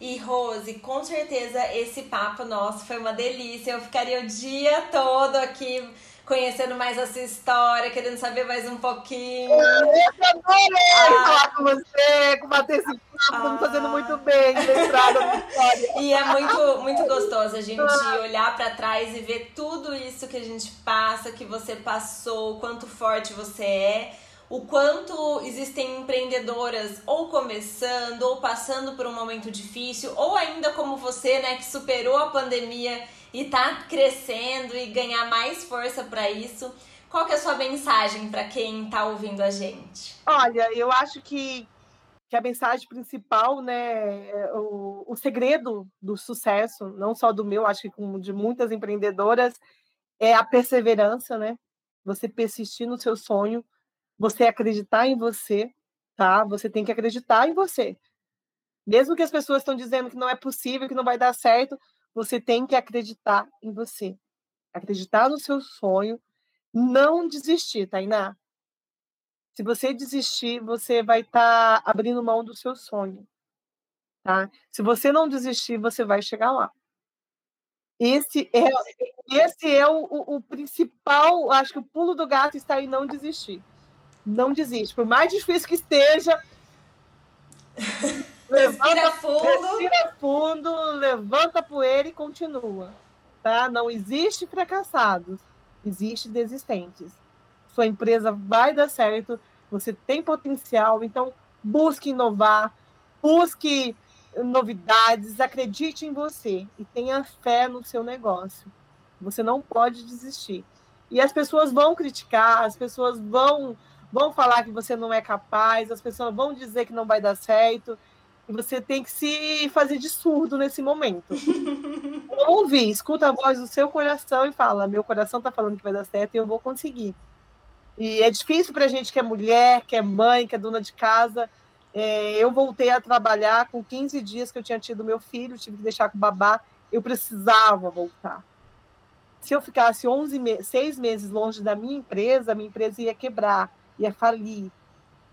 E Rose, com certeza esse papo nosso foi uma delícia. Eu ficaria o dia todo aqui conhecendo mais a sua história, querendo saber mais um pouquinho. Eu adorei ah. falar com você, combater esse papo, ah. fazendo muito bem, lembrada da história. E é muito, muito gostoso a gente ah. olhar para trás e ver tudo isso que a gente passa, que você passou, o quanto forte você é o quanto existem empreendedoras ou começando ou passando por um momento difícil ou ainda como você, né, que superou a pandemia e tá crescendo e ganhar mais força para isso. Qual que é a sua mensagem para quem tá ouvindo a gente? Olha, eu acho que, que a mensagem principal, né, é o, o segredo do sucesso, não só do meu, acho que de muitas empreendedoras, é a perseverança, né? Você persistir no seu sonho, você acreditar em você, tá? Você tem que acreditar em você. Mesmo que as pessoas estão dizendo que não é possível, que não vai dar certo, você tem que acreditar em você. Acreditar no seu sonho, não desistir, Tainá. Se você desistir, você vai estar tá abrindo mão do seu sonho. Tá? Se você não desistir, você vai chegar lá. Esse é, esse é o, o, o principal, acho que o pulo do gato está em não desistir. Não desiste. Por mais difícil que esteja, Respira fundo. Respira fundo, levanta a poeira e continua. Tá? Não existe fracassados, existe desistentes. Sua empresa vai dar certo, você tem potencial, então busque inovar, busque novidades, acredite em você e tenha fé no seu negócio. Você não pode desistir. E as pessoas vão criticar, as pessoas vão vão falar que você não é capaz, as pessoas vão dizer que não vai dar certo. Você tem que se fazer de surdo nesse momento. Ouve, escuta a voz do seu coração e fala: meu coração está falando que vai dar certo e eu vou conseguir. E é difícil para a gente que é mulher, que é mãe, que é dona de casa. É, eu voltei a trabalhar com 15 dias que eu tinha tido meu filho, tive que deixar com o babá. Eu precisava voltar. Se eu ficasse 11 me seis meses longe da minha empresa, a minha empresa ia quebrar, ia falir.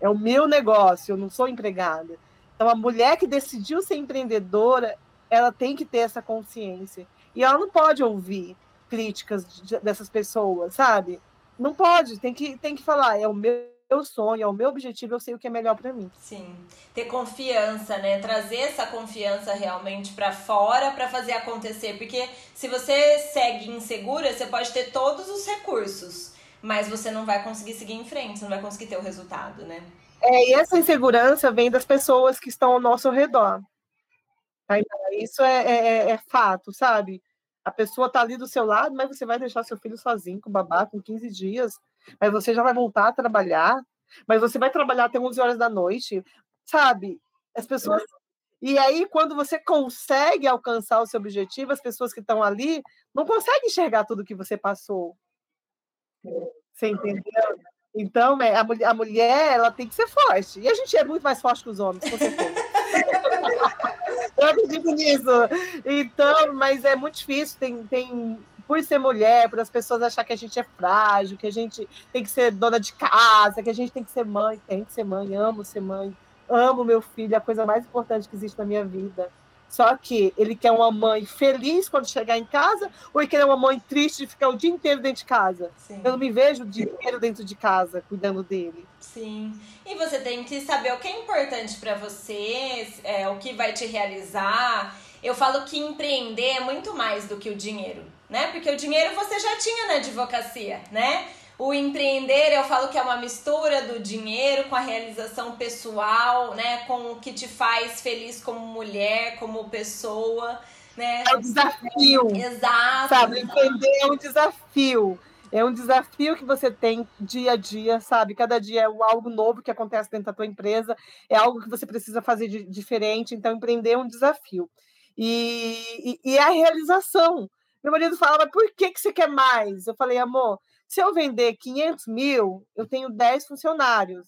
É o meu negócio, eu não sou empregada. Então, a mulher que decidiu ser empreendedora, ela tem que ter essa consciência. E ela não pode ouvir críticas dessas pessoas, sabe? Não pode, tem que, tem que falar, é o meu sonho, é o meu objetivo, eu sei o que é melhor para mim. Sim, ter confiança, né? Trazer essa confiança realmente para fora para fazer acontecer, porque se você segue insegura, você pode ter todos os recursos, mas você não vai conseguir seguir em frente, você não vai conseguir ter o resultado, né? É, e essa insegurança vem das pessoas que estão ao nosso redor. Isso é, é, é, é fato, sabe? A pessoa está ali do seu lado, mas você vai deixar seu filho sozinho com o babá com 15 dias, mas você já vai voltar a trabalhar, mas você vai trabalhar até 11 horas da noite, sabe? As pessoas. E aí, quando você consegue alcançar o seu objetivo, as pessoas que estão ali não conseguem enxergar tudo que você passou. Você entendeu? Então, a, a mulher, ela tem que ser forte. E a gente é muito mais forte que os homens, com certeza. Eu acredito nisso. Então, mas é muito difícil. Tem, tem, por ser mulher, por as pessoas achar que a gente é frágil, que a gente tem que ser dona de casa, que a gente tem que ser mãe, tem que ser mãe, amo ser mãe, amo meu filho, é a coisa mais importante que existe na minha vida. Só que ele quer uma mãe feliz quando chegar em casa, ou ele quer uma mãe triste de ficar o dia inteiro dentro de casa? Sim. Eu não me vejo o dia inteiro dentro de casa cuidando dele. Sim. E você tem que saber o que é importante para você, é, o que vai te realizar. Eu falo que empreender é muito mais do que o dinheiro, né? Porque o dinheiro você já tinha na advocacia, né? O empreender, eu falo que é uma mistura do dinheiro com a realização pessoal, né? Com o que te faz feliz como mulher, como pessoa, né? É um desafio. Exato. Sabe, empreender é um desafio. É um desafio que você tem dia a dia, sabe? Cada dia é algo novo que acontece dentro da tua empresa, é algo que você precisa fazer de diferente. Então, empreender é um desafio. E, e, e é a realização. Meu marido falava, por que, que você quer mais? Eu falei, amor, se eu vender 500 mil, eu tenho 10 funcionários.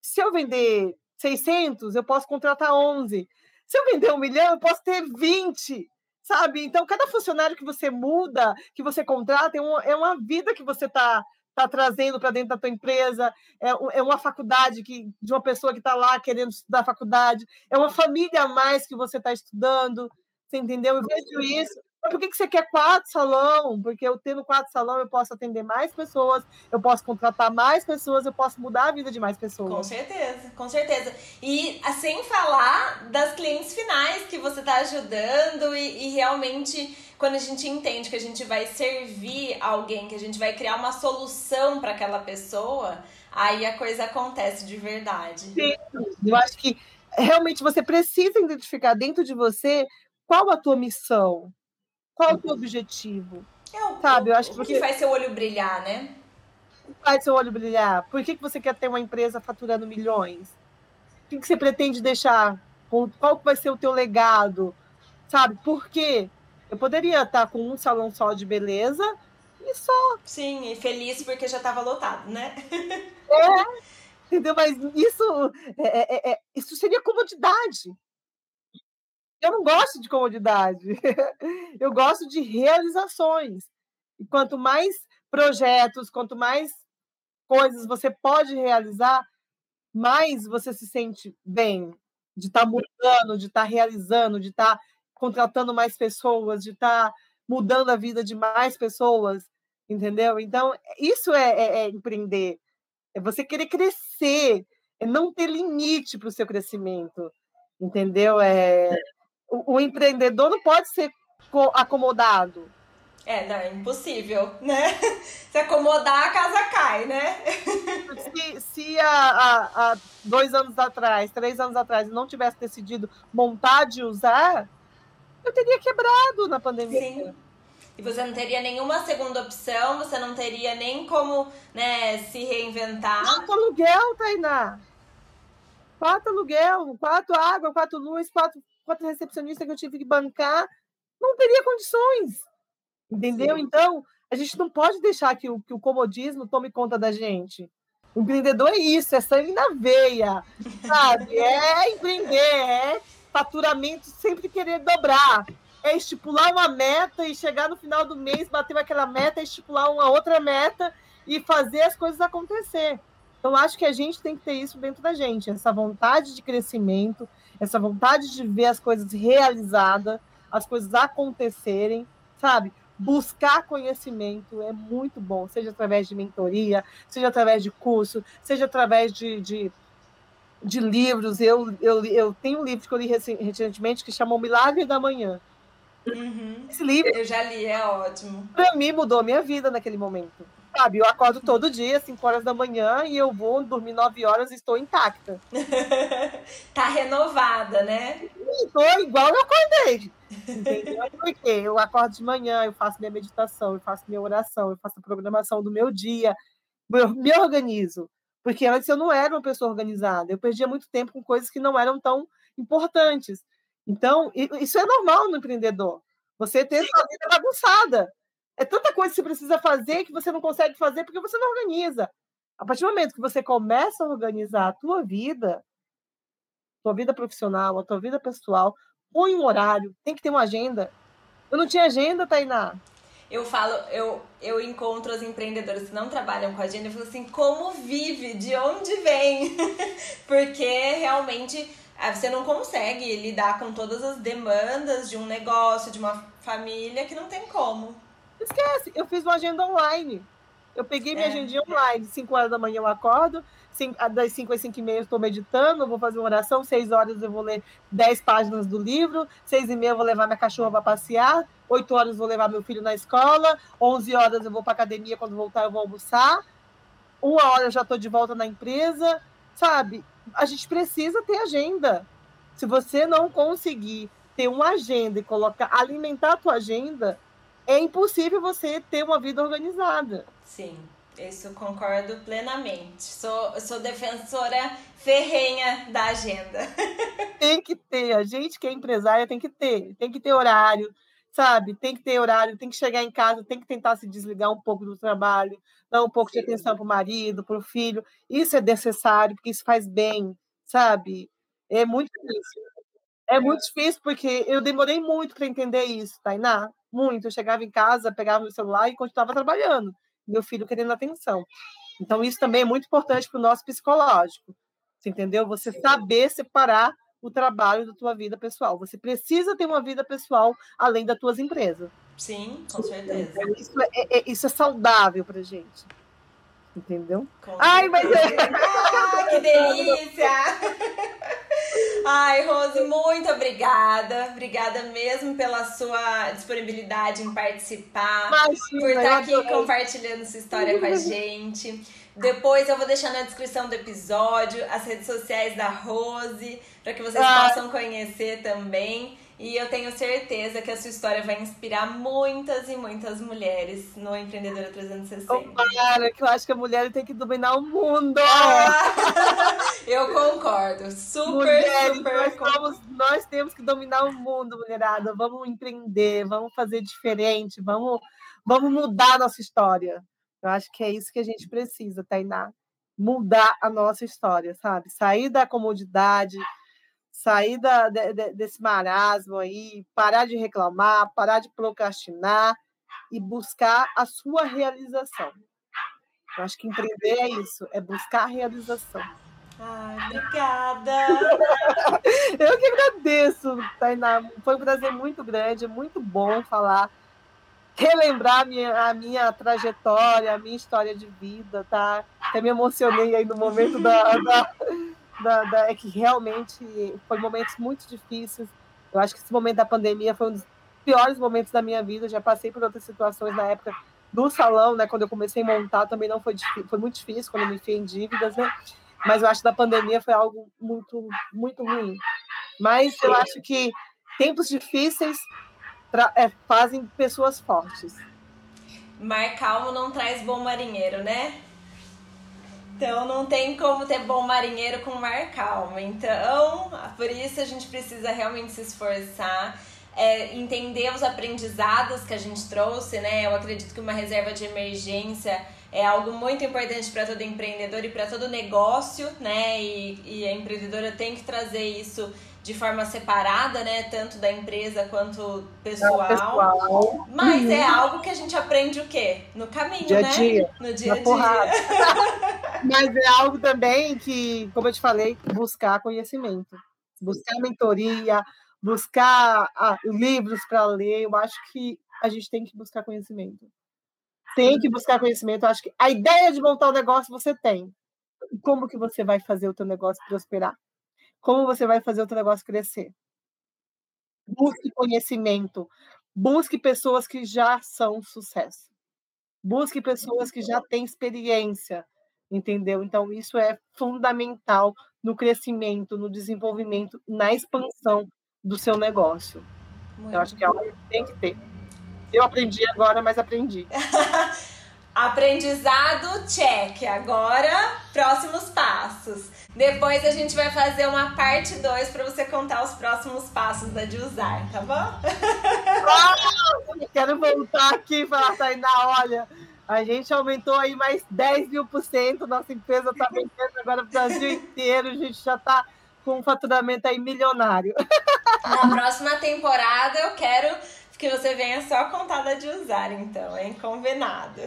Se eu vender 600, eu posso contratar 11. Se eu vender um milhão, eu posso ter 20, sabe? Então, cada funcionário que você muda, que você contrata, é uma, é uma vida que você está tá trazendo para dentro da tua empresa, é, é uma faculdade que, de uma pessoa que está lá querendo estudar faculdade, é uma família a mais que você está estudando, você entendeu? Eu vejo isso por que, que você quer quatro salão? Porque eu tendo quatro salão, eu posso atender mais pessoas, eu posso contratar mais pessoas, eu posso mudar a vida de mais pessoas. Com certeza, com certeza. E sem falar das clientes finais que você está ajudando e, e realmente quando a gente entende que a gente vai servir alguém, que a gente vai criar uma solução para aquela pessoa, aí a coisa acontece de verdade. Sim, eu acho que realmente você precisa identificar dentro de você qual a tua missão, qual é o teu objetivo? É o, Sabe, eu acho que, que faz seu olho brilhar, né? Faz seu olho brilhar. Por que, que você quer ter uma empresa faturando milhões? O que, que você pretende deixar? Qual vai ser o teu legado? Sabe? Por quê? Eu poderia estar com um salão só de beleza e só. Sim, e feliz porque já estava lotado, né? É, entendeu? Mas isso, é, é, é, isso seria comodidade. Eu não gosto de comodidade. Eu gosto de realizações. E quanto mais projetos, quanto mais coisas você pode realizar, mais você se sente bem de estar tá mudando, de estar tá realizando, de estar tá contratando mais pessoas, de estar mudando a vida de mais pessoas, entendeu? Então, isso é, é, é empreender. É você querer crescer, é não ter limite para o seu crescimento, entendeu? É, o, o empreendedor não pode ser acomodado. É, não, é impossível, né? Se acomodar, a casa cai, né? Se, se há, dois anos atrás, três anos atrás, eu não tivesse decidido montar de usar, eu teria quebrado na pandemia. Sim. E você não teria nenhuma segunda opção, você não teria nem como né, se reinventar. Quatro aluguel, Tainá. Quatro aluguel, quatro água, quatro luz, quatro quanto recepcionista que eu tive que bancar, não teria condições. Entendeu? Sim. Então, a gente não pode deixar que o, que o comodismo tome conta da gente. O empreendedor é isso, é sangue na veia, sabe? É empreender, é faturamento sempre querer dobrar. É estipular uma meta e chegar no final do mês, bater aquela meta, estipular uma outra meta e fazer as coisas acontecer. Então, acho que a gente tem que ter isso dentro da gente, essa vontade de crescimento, essa vontade de ver as coisas realizadas, as coisas acontecerem, sabe? Buscar conhecimento é muito bom, seja através de mentoria, seja através de curso, seja através de, de, de livros. Eu, eu, eu tenho um livro que eu li recentemente que chamou Milagre da Manhã. Uhum. Esse livro. Eu já li, é ótimo. Para mim, mudou a minha vida naquele momento. Sabe, eu acordo todo dia, 5 horas da manhã, e eu vou dormir 9 horas e estou intacta. tá renovada, né? Estou igual eu acordei. Entendeu? Porque eu acordo de manhã, eu faço minha meditação, eu faço minha oração, eu faço a programação do meu dia, eu me organizo. Porque antes eu não era uma pessoa organizada, eu perdia muito tempo com coisas que não eram tão importantes. Então, isso é normal no empreendedor. Você ter sua vida bagunçada. É tanta coisa que você precisa fazer que você não consegue fazer porque você não organiza. A partir do momento que você começa a organizar a tua vida, tua vida profissional, a tua vida pessoal, põe um horário, tem que ter uma agenda. Eu não tinha agenda, Tainá. eu falo, eu, eu encontro as empreendedoras que não trabalham com agenda e falo assim, como vive? De onde vem? Porque realmente ah, você não consegue lidar com todas as demandas de um negócio, de uma família, que não tem como. Esquece, eu fiz uma agenda online. Eu peguei minha é. agendinha online, 5 horas da manhã eu acordo, das 5 às 5 e meia eu estou meditando, vou fazer uma oração, 6 horas eu vou ler 10 páginas do livro, 6 e meia eu vou levar minha cachorra para passear, 8 horas eu vou levar meu filho na escola, 11 horas eu vou para academia, quando voltar eu vou almoçar, uma hora eu já estou de volta na empresa, sabe? A gente precisa ter agenda. Se você não conseguir ter uma agenda e colocar, alimentar a tua agenda, é impossível você ter uma vida organizada. Sim. Isso concordo plenamente. Sou, sou defensora ferrenha da agenda. Tem que ter. A gente que é empresária tem que ter. Tem que ter horário, sabe? Tem que ter horário, tem que chegar em casa, tem que tentar se desligar um pouco do trabalho, dar um pouco Sim. de atenção para o marido, para o filho. Isso é necessário, porque isso faz bem, sabe? É muito difícil. É muito difícil, porque eu demorei muito para entender isso, Tainá. Muito. Eu chegava em casa, pegava o celular e continuava trabalhando meu filho querendo atenção. Então, isso também é muito importante para o nosso psicológico. Você entendeu? Você saber separar o trabalho da tua vida pessoal. Você precisa ter uma vida pessoal além das tuas empresas. Sim, com certeza. Então, isso é, é, isso é saudável para gente. Entendeu? Com Ai, mas é... ah, que delícia! Ai, Rose, muito obrigada. Obrigada mesmo pela sua disponibilidade em participar, Imagina, por estar aqui compartilhando sua história com a gente. Depois eu vou deixar na descrição do episódio as redes sociais da Rose, para que vocês ah. possam conhecer também. E eu tenho certeza que a sua história vai inspirar muitas e muitas mulheres no Empreendedora 360. Para, que eu acho que a mulher tem que dominar o mundo! Ah, eu concordo. Super, Mulheres, super. Nós, vamos, nós temos que dominar o mundo, mulherada. Vamos empreender, vamos fazer diferente, vamos, vamos mudar a nossa história. Eu acho que é isso que a gente precisa, Tainá. Mudar a nossa história, sabe? Sair da comodidade sair da, de, de, desse marasmo aí, parar de reclamar, parar de procrastinar e buscar a sua realização. Eu acho que empreender é isso, é buscar a realização. Ai, obrigada! Eu que agradeço, Tainá. Foi um prazer muito grande, muito bom falar, relembrar a minha, a minha trajetória, a minha história de vida, tá? Até me emocionei aí no momento da, da da, da, é que realmente foi momentos muito difíceis. Eu acho que esse momento da pandemia foi um dos piores momentos da minha vida. Eu já passei por outras situações na época do salão, né? Quando eu comecei a montar, também não foi difícil, foi muito difícil quando eu me enfiei em dívidas, né? Mas eu acho que da pandemia foi algo muito, muito ruim. Mas eu acho que tempos difíceis é, fazem pessoas fortes. Mar calmo não traz bom marinheiro, né? Então não tem como ter bom marinheiro com mar calmo. Então, por isso a gente precisa realmente se esforçar. É, entender os aprendizados que a gente trouxe, né? Eu acredito que uma reserva de emergência é algo muito importante para todo empreendedor e para todo negócio, né? E, e a empreendedora tem que trazer isso de forma separada, né? Tanto da empresa quanto pessoal. pessoal. Mas uhum. é algo que a gente aprende o quê? No caminho, dia né? Dia. No dia a dia. Mas é algo também que, como eu te falei, buscar conhecimento. Buscar mentoria, buscar ah, livros para ler. Eu acho que a gente tem que buscar conhecimento. Tem que buscar conhecimento. Eu acho que a ideia de montar um negócio você tem. Como que você vai fazer o teu negócio prosperar? Como você vai fazer o seu negócio crescer? Busque conhecimento. Busque pessoas que já são sucesso. Busque pessoas que já têm experiência, entendeu? Então, isso é fundamental no crescimento, no desenvolvimento, na expansão do seu negócio. Muito Eu acho que é algo que tem que ter. Eu aprendi agora, mas aprendi. Aprendizado, check. Agora, próximos passos. Depois a gente vai fazer uma parte 2 para você contar os próximos passos da de usar, tá bom? Ah, quero voltar aqui e falar, Tainá, olha, a gente aumentou aí mais 10 mil por cento, nossa empresa está vendendo agora o Brasil inteiro, a gente já está com um faturamento aí milionário. Na próxima temporada eu quero Que você venha só contada de usar, então, hein? Combinado.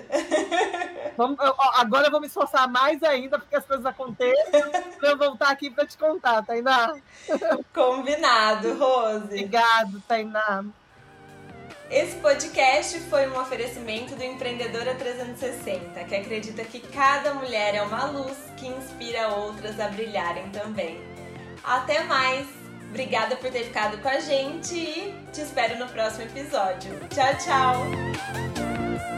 Vamos, agora eu vou me esforçar mais ainda, porque as coisas aconteçam, para eu voltar aqui para te contar, Tainá. Combinado, Rose. Obrigado, Tainá. Esse podcast foi um oferecimento do Empreendedora 360, que acredita que cada mulher é uma luz que inspira outras a brilharem também. Até mais! Obrigada por ter ficado com a gente e te espero no próximo episódio. Tchau, tchau!